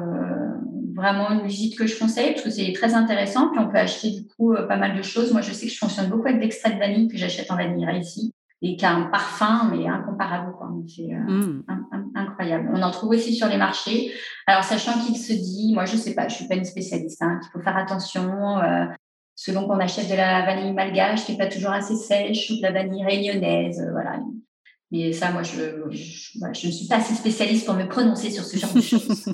vraiment une visite que je conseille parce que c'est très intéressant. Puis on peut acheter du coup euh, pas mal de choses. Moi, je sais que je fonctionne beaucoup avec l'extrait de vanille que j'achète en vanille ici et qui a un parfum mais incomparable. C'est euh, mmh. incroyable. On en trouve aussi sur les marchés. Alors, sachant qu'il se dit, moi, je sais pas, je suis pas une spécialiste, hein, qu'il faut faire attention. Euh, selon qu'on achète de la vanille malgache, qui n'est pas toujours assez sèche, ou de la vanille réunionnaise, voilà. Mais ça, moi, je, je, ne suis pas assez spécialiste pour me prononcer sur ce genre de choses.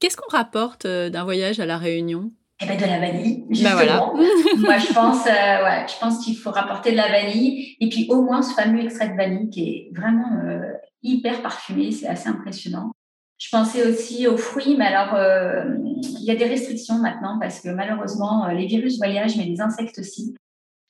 Qu'est-ce qu'on rapporte euh, d'un voyage à la Réunion? Eh ben de la vanille, bah, justement. Moi, je pense, euh, ouais, je pense qu'il faut rapporter de la vanille et puis au moins ce fameux extrait de vanille qui est vraiment euh, hyper parfumé, c'est assez impressionnant. Je pensais aussi aux fruits, mais alors il y a des restrictions maintenant parce que malheureusement les virus voyagent, mais les insectes aussi.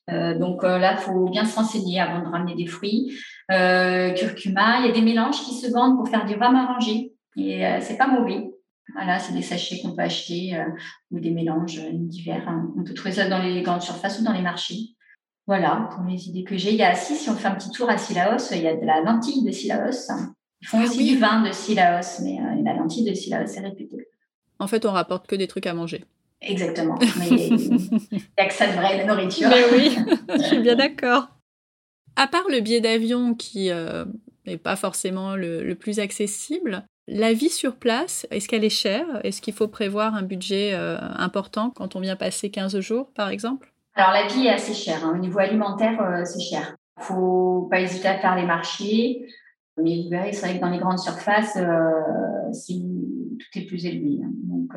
donc là, il faut bien se renseigner avant de ramener des fruits. curcuma, il y a des mélanges qui se vendent pour faire du rhum arrangé et c'est pas mauvais. Voilà, c'est des sachets qu'on peut acheter euh, ou des mélanges euh, divers. Hein. On peut trouver ça dans les grandes surfaces ou dans les marchés. Voilà, pour les idées que j'ai. Il y a aussi, si on fait un petit tour à Silaos, il y a de la lentille de Silaos. Ils font ah aussi du vin de Silaos, mais euh, la lentille de Silaos est réputée. En fait, on rapporte que des trucs à manger. Exactement. Mais il n'y a que ça de vrai, la nourriture. Mais oui, je suis bien d'accord. À part le billet d'avion qui n'est pas forcément le, plus accessible, la vie sur place, est-ce qu'elle est chère? Est-ce qu'il faut prévoir un budget euh, important quand on vient passer 15 jours, par exemple? Alors, la vie est assez chère. Hein. Au niveau alimentaire, euh, c'est cher. Il ne faut pas hésiter à faire les marchés. Mais vous verrez, c'est vrai que dans les grandes surfaces, euh, tout est plus élevé. Hein. Donc,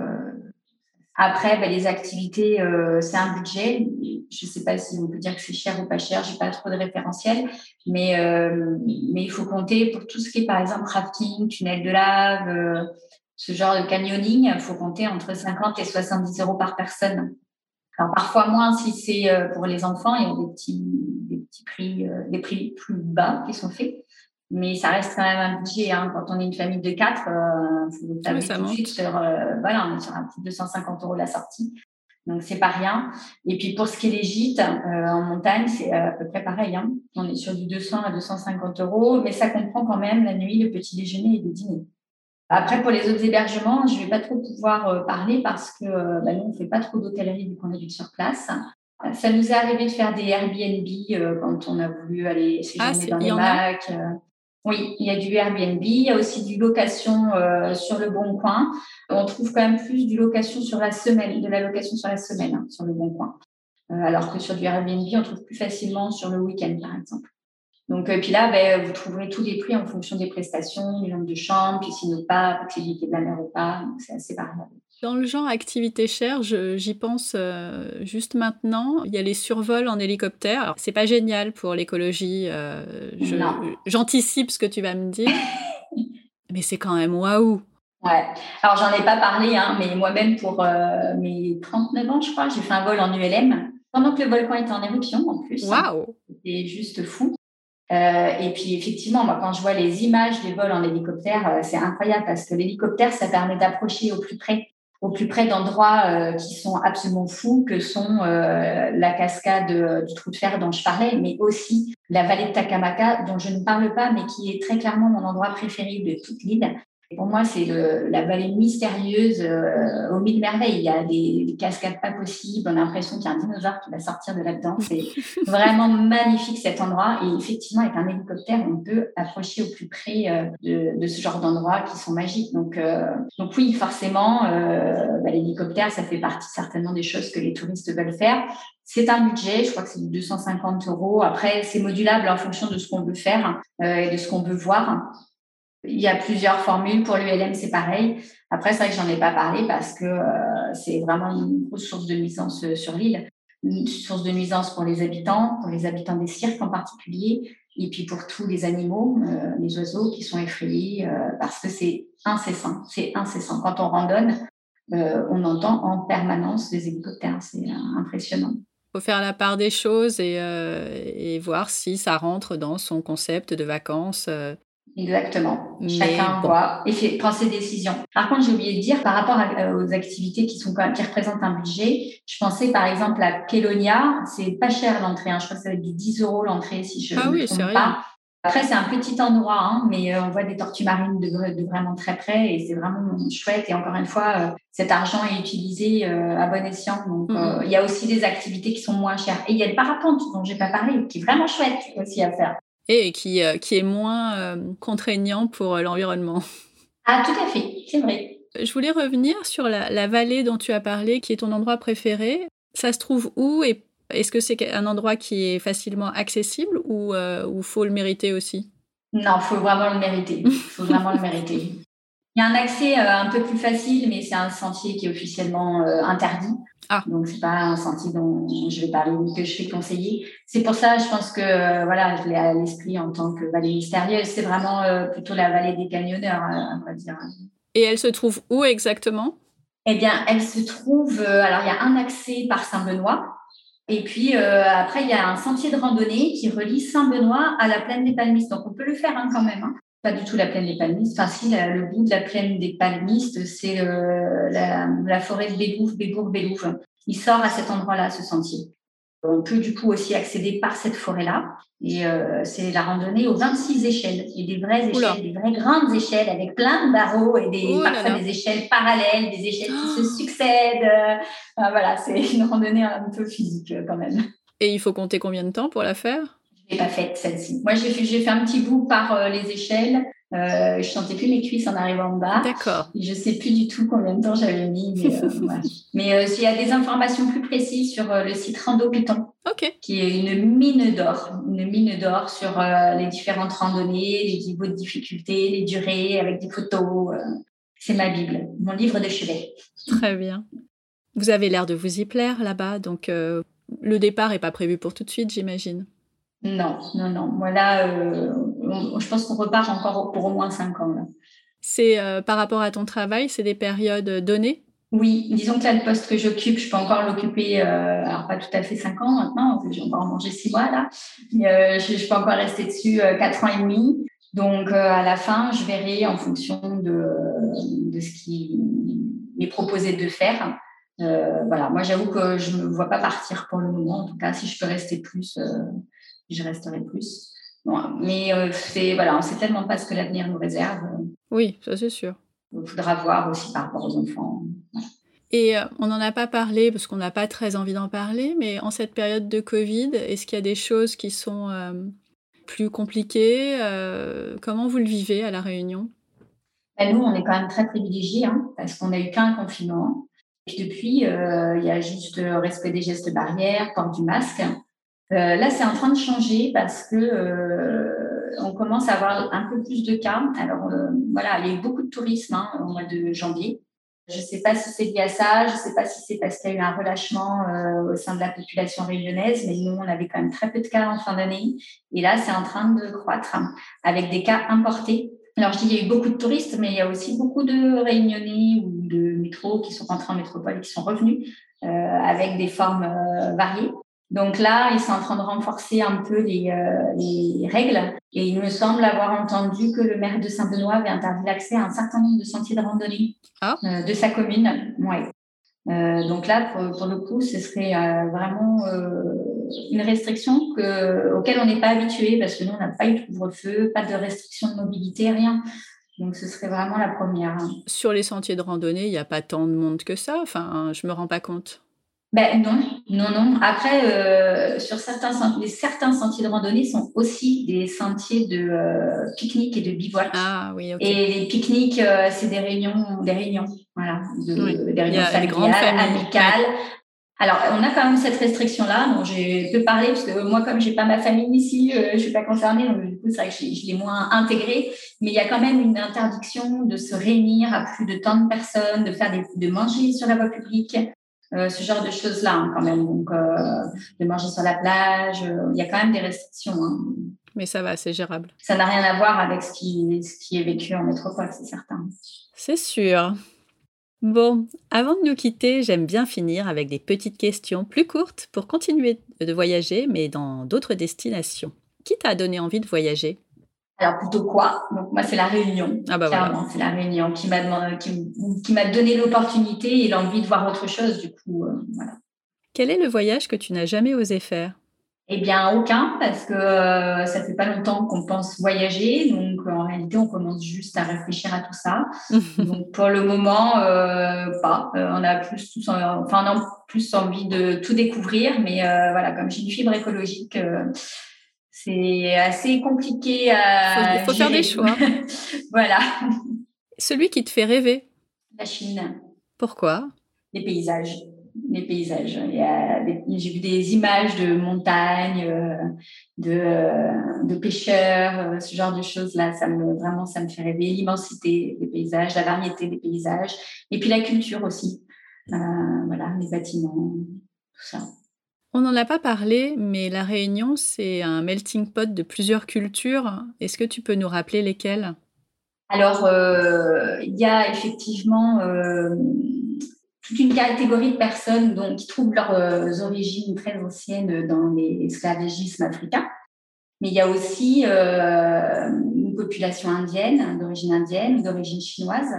après, ben, les activités, euh, c'est un budget. Je ne sais pas si on peut dire que c'est cher ou pas cher, je n'ai pas trop de référentiel, mais, euh, mais il faut compter pour tout ce qui est, par exemple, rafting, tunnel de lave, euh, ce genre de canyoning, il faut compter entre 50 et 70 euros par personne. Alors, parfois moins si c'est pour les enfants, il y a des petits, des petits prix, des prix plus bas qui sont faits mais ça reste quand même un budget. Hein. Quand on est une famille de quatre, euh, vous savez tout de suite sur, euh, voilà, on est sur un petit 250 euros la sortie. Donc, c'est pas rien. Et puis, pour ce qui est des gîtes, euh, en montagne, c'est à peu près pareil. Hein. On est sur du 200 à 250 euros, mais ça comprend quand même la nuit, le petit déjeuner et le dîner. Après, pour les autres hébergements, je vais pas trop pouvoir euh, parler parce que bah, nous, on fait pas trop d'hôtellerie vu qu'on est sur place. Ça nous est arrivé de faire des Airbnb quand on a voulu aller séjourner ah, dans les lacs. Oui, il y a du Airbnb, il y a aussi du location euh, sur le Bon Coin. On trouve quand même plus du location sur la semaine, de la location sur la semaine hein, sur le Bon Coin. Euh, alors que sur du Airbnb, on trouve plus facilement sur le week-end, par exemple. Donc, euh, puis là, ben, vous trouverez tous les prix en fonction des prestations, du nombre de chambres, puis sinon pas, possibilité de la mer ou pas. C'est assez variable. Dans le genre activité chère, j'y pense euh, juste maintenant. Il y a les survols en hélicoptère. Alors, c'est pas génial pour l'écologie. Euh, j'anticipe ce que tu vas me dire. mais c'est quand même waouh. Ouais. Alors, j'en ai pas parlé, hein, mais moi-même, pour euh, mes 39 ans, je crois, j'ai fait un vol en ULM pendant que le volcan était en éruption en plus. Waouh! C'était juste fou. et puis effectivement, moi, quand je vois les images des vols en hélicoptère, c'est incroyable parce que l'hélicoptère, ça permet d'approcher au plus près au plus près d'endroits euh, qui sont absolument fous, que sont euh, la cascade euh, du trou de fer dont je parlais, mais aussi la vallée de Takamaka, dont je ne parle pas, mais qui est très clairement mon endroit préféré de toute l'île. Pour moi, c'est la vallée mystérieuse euh, aux mille merveilles. Il y a des, cascades pas possibles. On a l'impression qu'il y a un dinosaure qui va sortir de là-dedans. C'est vraiment magnifique cet endroit. Et effectivement, avec un hélicoptère, on peut approcher au plus près euh, de, ce genre d'endroits qui sont magiques. Donc, euh, donc oui, forcément, bah, l'hélicoptère, ça fait partie certainement des choses que les touristes veulent faire. C'est un budget, je crois que c'est 250 euros. Après, c'est modulable en fonction de ce qu'on veut faire et de ce qu'on veut voir. Il y a plusieurs formules. Pour l'ULM, c'est pareil. Après, c'est vrai que j'en ai pas parlé parce que euh, c'est vraiment une grosse source de nuisance euh, sur l'île. Une source de nuisance pour les habitants, pour les habitants des cirques en particulier, et puis pour tous les animaux, euh, les oiseaux qui sont effrayés parce que c'est incessant. C'est incessant. Quand on randonne, on entend en permanence des hélicoptères. C'est impressionnant faut faire la part des choses et, et, voir si ça rentre dans son concept de vacances Exactement. Chacun voit et fait, prend ses décisions. Par contre, j'ai oublié de dire, par rapport euh, aux activités qui, sont, qui représentent un budget, je pensais par exemple à Kelonia, c'est pas cher l'entrée, hein. je crois que ça va être du 10 euros l'entrée si je ne ah me trompe pas. Après, c'est un petit endroit, hein, mais euh, on voit des tortues marines de, vraiment très près et c'est vraiment chouette. Et encore une fois, euh, cet argent est utilisé à bon escient. Donc, mm-hmm. il y a aussi des activités qui sont moins chères. Et il y a le parapente dont j'ai pas parlé, qui est vraiment chouette aussi à faire et qui, euh, qui est moins euh, contraignant pour euh, l'environnement. Ah, tout à fait, c'est vrai. Je voulais revenir sur la, vallée dont tu as parlé, qui est ton endroit préféré. Ça se trouve où et est-ce que c'est un endroit qui est facilement accessible ou faut le mériter aussi? Non, faut vraiment le mériter. Il faut vraiment le mériter. Il y a un accès un peu plus facile, mais c'est un sentier qui est officiellement interdit. Ah. Donc, c'est pas un sentier dont je vais parler ou que je fais conseiller. C'est pour ça, je pense que euh, voilà, je l'ai à l'esprit en tant que vallée mystérieuse. C'est vraiment euh, plutôt la vallée des camionneurs, on va dire. Et elle se trouve où exactement? Eh bien, elle se trouve. Euh, alors, il y a un accès par Saint-Benoît. Et puis après, il y a un sentier de randonnée qui relie Saint-Benoît à la plaine des Palmistes. Donc, on peut le faire hein, quand même. Hein pas du tout la plaine des palmistes. Enfin, si, le bout de la plaine des palmistes, c'est euh, la, forêt de Bélouf, Bébourg-Bélouf. Il sort à cet endroit-là, ce sentier. On peut du coup aussi accéder par cette forêt-là. Et euh, c'est la randonnée aux 26 échelles. Et des vraies échelles, des vraies grandes échelles avec plein de barreaux et des, parfois des échelles parallèles, des échelles qui se succèdent. Euh, voilà, c'est une randonnée un peu physique quand même. Et il faut compter combien de temps pour la faire? Je l'ai pas faite celle-ci. Moi, j'ai fait, j'ai fait un petit bout par euh, les échelles. Euh, je sentais plus mes cuisses en arrivant en bas. D'accord. Je sais plus du tout combien de temps j'avais mis. Mais, euh, il y a des informations plus précises sur le site Rando Péton, qui est une mine d'or, une mine d'or sur les différentes randonnées, les niveaux de difficulté, les durées, avec des photos. c'est ma bible, mon livre de chevet. Très bien. Vous avez l'air de vous y plaire là-bas, donc le départ est pas prévu pour tout de suite, j'imagine. Non, non, non. Voilà, euh, je pense qu'on repart encore pour au moins cinq ans. C'est euh, par rapport à ton travail, c'est des périodes données? Oui, disons que là, le poste que j'occupe, je peux encore l'occuper, euh, alors pas tout à fait cinq ans maintenant, j'ai encore mangé six mois là, mais je, peux encore rester dessus quatre ans et demi. Donc à la fin, je verrai en fonction de, de ce qui m'est proposé de faire. voilà, moi j'avoue que je ne me vois pas partir pour le moment. En tout cas, si je peux rester plus, je resterai plus. mais euh, c'est voilà, on ne sait tellement pas ce que l'avenir nous réserve. Oui, ça c'est sûr. Il faudra voir aussi par rapport aux enfants. Et euh, on n'en a pas parlé parce qu'on n'a pas très envie d'en parler, mais en cette période de Covid, est-ce qu'il y a des choses qui sont euh, plus compliquées Comment vous le vivez à La Réunion? Ben, Nous, on est quand même très privilégiés hein, parce qu'on n'a eu qu'un confinement. Et depuis, il y a juste le respect des gestes barrières, port du masque. Euh, là, c'est en train de changer parce que euh, on commence à avoir un peu plus de cas. Alors euh, voilà, il y a eu beaucoup de tourisme hein, au mois de janvier. Je ne sais pas si c'est lié à ça, je ne sais pas si c'est parce qu'il y a eu un relâchement au sein de la population réunionnaise, mais nous, on avait quand même très peu de cas en fin d'année. Et là, c'est en train de croître hein, avec des cas importés. Alors, je dis, il y a eu beaucoup de touristes, mais il y a aussi beaucoup de réunionnais ou de métro qui sont rentrés en métropole et qui sont revenus avec des formes variées. Donc là, ils sont en train de renforcer un peu les, euh, les, règles. Et il me semble avoir entendu que le maire de Saint-Benoît avait interdit l'accès à un certain nombre de sentiers de randonnée ah. euh, de sa commune. Ouais. Euh, donc là, pour, pour, le coup, ce serait vraiment une restriction que, auquel on n'est pas habitué parce que nous, on n'a pas eu de couvre-feu, pas de restriction de mobilité, rien. Donc, ce serait vraiment la première. Sur les sentiers de randonnée, il n'y a pas tant de monde que ça. Enfin, je me rends pas compte. Ben non, non, non. Après, euh, sur certains, certains sentiers de randonnée sont aussi des sentiers de euh, pique-nique et de bivouac. Ah oui. Et les pique-niques, euh, c'est des réunions, des réunions, voilà, de, des réunions familiales, amicales. Alors, on a quand même cette restriction-là, dont j'ai peu parlé, parce que moi, comme j'ai pas ma famille ici, je je suis pas concernée, donc du coup, c'est vrai que je, l'ai moins intégré. Mais il y a quand même une interdiction de se réunir à plus de tant de personnes, de faire des, de manger sur la voie publique. Euh, ce genre de choses-là hein, quand même. Donc, euh, de manger sur la plage, euh, il y a quand même des restrictions. Hein. Mais ça va, c'est gérable. Ça n'a rien à voir avec ce qui, ce qui est vécu en métropole, c'est certain. C'est sûr. Bon, avant de nous quitter, j'aime bien finir avec des petites questions plus courtes pour continuer de voyager, mais dans d'autres destinations. Qui t'a donné envie de voyager? Alors plutôt quoi? Donc moi c'est la Réunion. Ah bah clairement, c'est la Réunion qui m'a qui, qui m'a donné l'opportunité et l'envie de voir autre chose. Du coup, euh, voilà. Quel est le voyage que tu n'as jamais osé faire? Eh bien aucun parce que euh, ça fait pas longtemps qu'on pense voyager, donc en réalité on commence juste à réfléchir à tout ça. donc pour le moment euh, pas. on a plus tous, enfin on a plus envie de tout découvrir, mais voilà comme j'ai une fibre écologique c'est assez compliqué à. Il faut, faire des choix. voilà. Celui qui te fait rêver La Chine. Pourquoi? Les paysages. Les paysages. J'ai vu des images de montagnes, euh, de, euh, de pêcheurs, euh, ce genre de choses-là. Ça me, vraiment, ça me fait rêver. L'immensité des paysages, la variété des paysages. Et puis la culture aussi. voilà, les bâtiments, tout ça. On n'en a pas parlé, mais la Réunion, c'est un melting pot de plusieurs cultures. Est-ce que tu peux nous rappeler lesquelles? Alors, euh, il y a effectivement euh, toute une catégorie de personnes qui trouvent leurs euh, origines très anciennes dans l'esclavagisme africain. Mais il y a aussi une population indienne, d'origine indienne ou d'origine chinoise.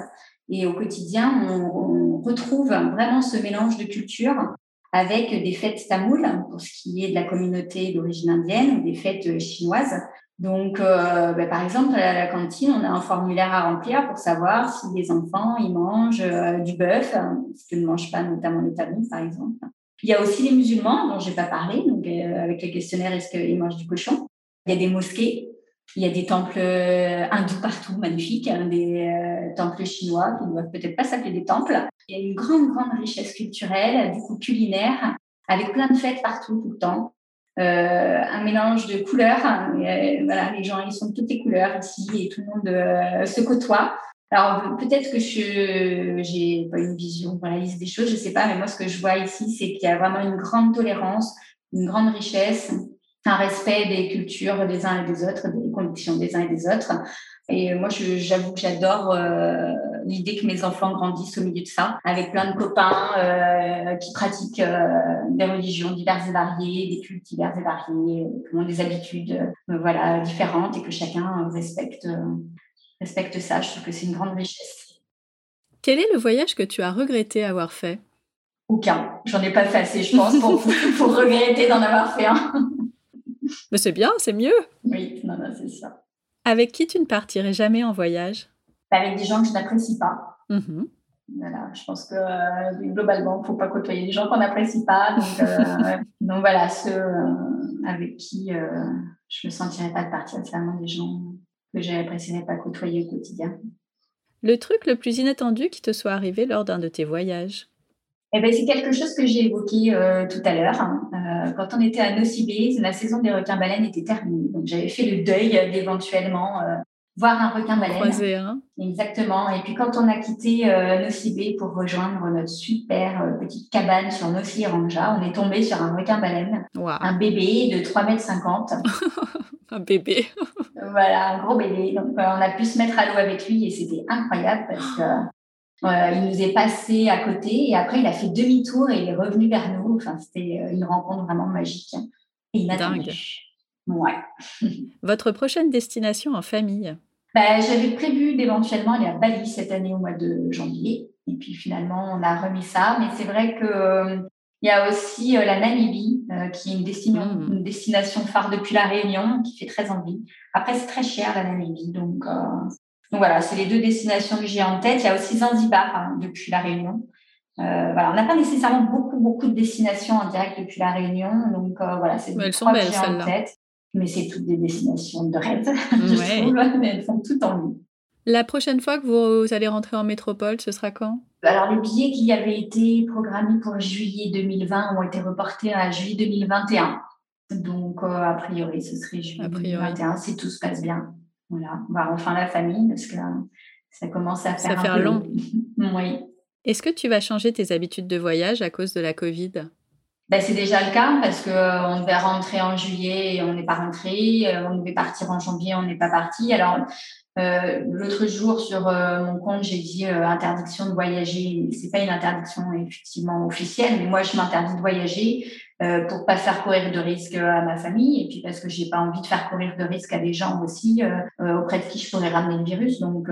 Et au quotidien, on, retrouve vraiment ce mélange de cultures avec des fêtes tamoules pour ce qui est de la communauté d'origine indienne ou des fêtes chinoises. Donc, euh, bah, par exemple, à la cantine, on a un formulaire à remplir pour savoir si les enfants ils mangent euh, du bœuf, ce que ne mangent pas notamment les Tamouls, par exemple. Il y a aussi les musulmans dont j'ai pas parlé, donc euh, avec le questionnaire est-ce qu'ils mangent du cochon? Il y a des mosquées il y a des temples euh, hindous partout, magnifiques, hein, des euh, temples chinois qui ne doivent peut-être pas s'appeler des temples. Il y a une grande, grande richesse culturelle, du culinaire, avec plein de fêtes partout, tout le temps. Euh, un mélange de couleurs. Hein, voilà, les gens, ils sont de toutes les couleurs ici et tout le monde se côtoie. Alors peut-être que je j'ai pas une vision réaliste des choses, je sais pas, mais moi ce que je vois ici, c'est qu'il y a vraiment une grande tolérance, une grande richesse, un respect des cultures des uns et des autres, des convictions des uns et des autres. Et moi, j'avoue que j'adore euh, l'idée que mes enfants grandissent au milieu de ça, avec plein de copains euh, qui pratiquent euh, des religions diverses et variées, des cultes divers et variés, qui ont des habitudes voilà, différentes et que chacun respecte, respecte ça. Je trouve que c'est une grande richesse. Quel est le voyage que tu as regretté avoir fait? Aucun. J'en ai pas fait assez, je pense, pour, pour regretter d'en avoir fait un. Mais c'est bien, c'est mieux. Oui, non, non, c'est ça. Avec qui tu ne partirais jamais en voyage? Avec des gens que je n'apprécie pas. Mmh voilà, je pense que euh, globalement, il ne faut pas côtoyer des gens qu'on n'apprécie pas. Donc, euh, donc, voilà, ceux euh, avec qui je ne me sentirais pas de partir, c'est vraiment des gens que je n'apprécierais pas côtoyer au quotidien. Le truc le plus inattendu qui te soit arrivé lors d'un de tes voyages? Eh ben, c'est quelque chose que j'ai évoqué euh, tout à l'heure. Hein. Euh, quand on était à Nocibé, la saison des requins-baleines était terminée. Donc, j'avais fait le deuil d'éventuellement euh, voir un requin-baleine. Hein. Exactement. Et puis, quand on a quitté Nocibé pour rejoindre notre super petite cabane sur Nossi-Ranja, on est tombé sur un requin-baleine. Un bébé de 3,50 m. un bébé. voilà, un gros bébé. Donc, on a pu se mettre à l'eau avec lui et c'était incroyable parce que il nous est passé à côté et après il a fait demi-tour et il est revenu vers nous. Enfin, c'était euh, une rencontre vraiment magique et Dingue. Ouais. Votre prochaine destination en famille? Bah, J'avais prévu d'éventuellement aller à Bali cette année au mois de janvier. Et puis finalement, on a remis ça. Mais c'est vrai que euh, il y a aussi euh, la Namibie, qui est une destination, mmh. une destination phare depuis la Réunion, qui fait très envie. Après, c'est très cher la Namibie, donc Donc voilà, c'est les deux destinations que j'ai en tête. Il y a aussi Zanzibar hein, depuis la Réunion. Euh, voilà, on n'a pas nécessairement beaucoup, beaucoup de destinations en direct depuis la Réunion. Donc euh, voilà, c'est elles sont belles, en tête. Mais c'est toutes des destinations de rêve, je trouve. Mais elles font tout en ligne. La prochaine fois que vous allez rentrer en métropole, ce sera quand? Alors, les billets qui avaient été programmés pour juillet 2020 ont été reportés à juillet 2021. Donc, euh, a priori, ce serait juillet 2021 si tout se passe bien. Voilà, on va enfin la famille parce que ça commence à faire, ça un long. oui. Est-ce que tu vas changer tes habitudes de voyage à cause de la Covid? Ben, c'est déjà le cas parce qu'on euh, devait rentrer en juillet et on n'est pas rentré. Euh, on devait partir en janvier, on n'est pas parti. Alors, euh, l'autre jour, sur euh, mon compte, j'ai dit euh, interdiction de voyager. C'est pas une interdiction effectivement officielle, mais moi, je m'interdis de voyager pour pas faire courir de risques à ma famille et puis parce que j'ai pas envie de faire courir de risques à des gens aussi auprès de qui je pourrais ramener le virus. Donc,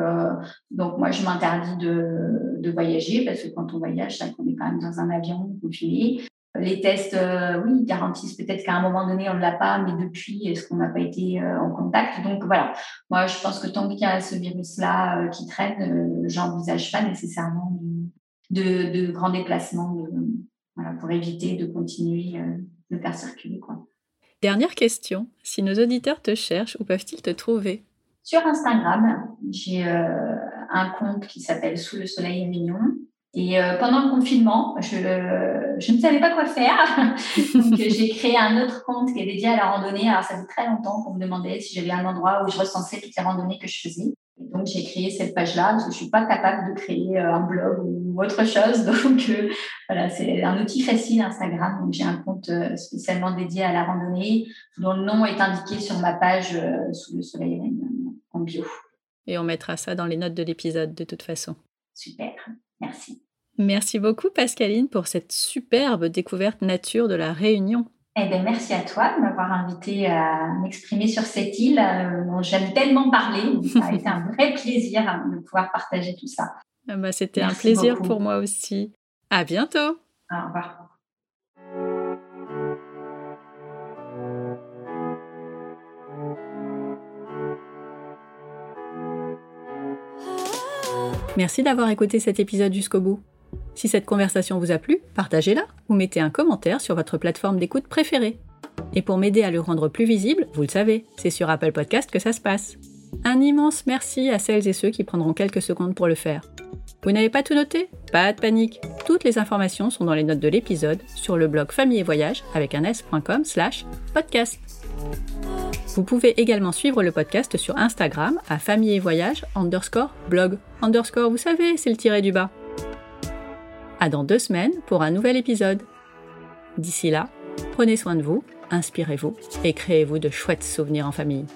donc moi, je m'interdis de, de voyager parce que quand on voyage, ça qu'on est quand même dans un avion confiné. Les tests, euh, oui, garantissent peut-être qu'à un moment donné, on ne l'a pas, mais depuis, est-ce qu'on n'a pas été euh, en contact? Donc voilà, moi, je pense que tant qu'il y a ce virus-là euh, qui traîne, j'envisage pas nécessairement de, de, grands déplacements voilà, pour éviter de continuer de faire circuler. Quoi. Dernière question, si nos auditeurs te cherchent, où peuvent-ils te trouver? Sur Instagram, j'ai un compte qui s'appelle Sous le soleil mignon. Et euh, pendant le confinement, je, je, ne savais pas quoi faire. Donc, j'ai créé un autre compte qui est dédié à la randonnée. Alors, ça fait très longtemps qu'on me demandait si j'avais un endroit où je recensais toutes les randonnées que je faisais. Et donc, j'ai créé cette page-là parce que je suis pas capable de créer euh, un blog ou autre chose. Donc, euh, voilà, c'est un outil facile, Instagram. Donc, j'ai un compte spécialement dédié à la randonnée dont le nom est indiqué sur ma page sous le soleil en bio. Et on mettra ça dans les notes de l'épisode de toute façon. Super, merci. Merci beaucoup Pascaline pour cette superbe découverte nature de la Réunion. Eh bien, merci à toi de m'avoir invité à m'exprimer sur cette île euh, dont j'aime tellement parler. Ça a été un vrai plaisir de pouvoir partager tout ça. Ah bah, C'était un plaisir pour moi aussi. À bientôt. Au revoir. Merci d'avoir écouté cet épisode jusqu'au bout. Si cette conversation vous a plu, partagez-la ou mettez un commentaire sur votre plateforme d'écoute préférée. Et pour m'aider à le rendre plus visible, vous le savez, c'est sur Apple Podcast que ça se passe. Un immense merci à celles et ceux qui prendront quelques secondes pour le faire. Vous n'avez pas tout noté? Pas de panique. Toutes les informations sont dans les notes de l'épisode sur le blog famille et voyage avec un s.com slash podcast. Vous pouvez également suivre le podcast sur Instagram à famille et voyage underscore blog underscore, vous savez, c'est le tiré du bas. Dans deux semaines pour un nouvel épisode. D'ici là, prenez soin de vous, inspirez-vous et créez-vous de chouettes souvenirs en famille.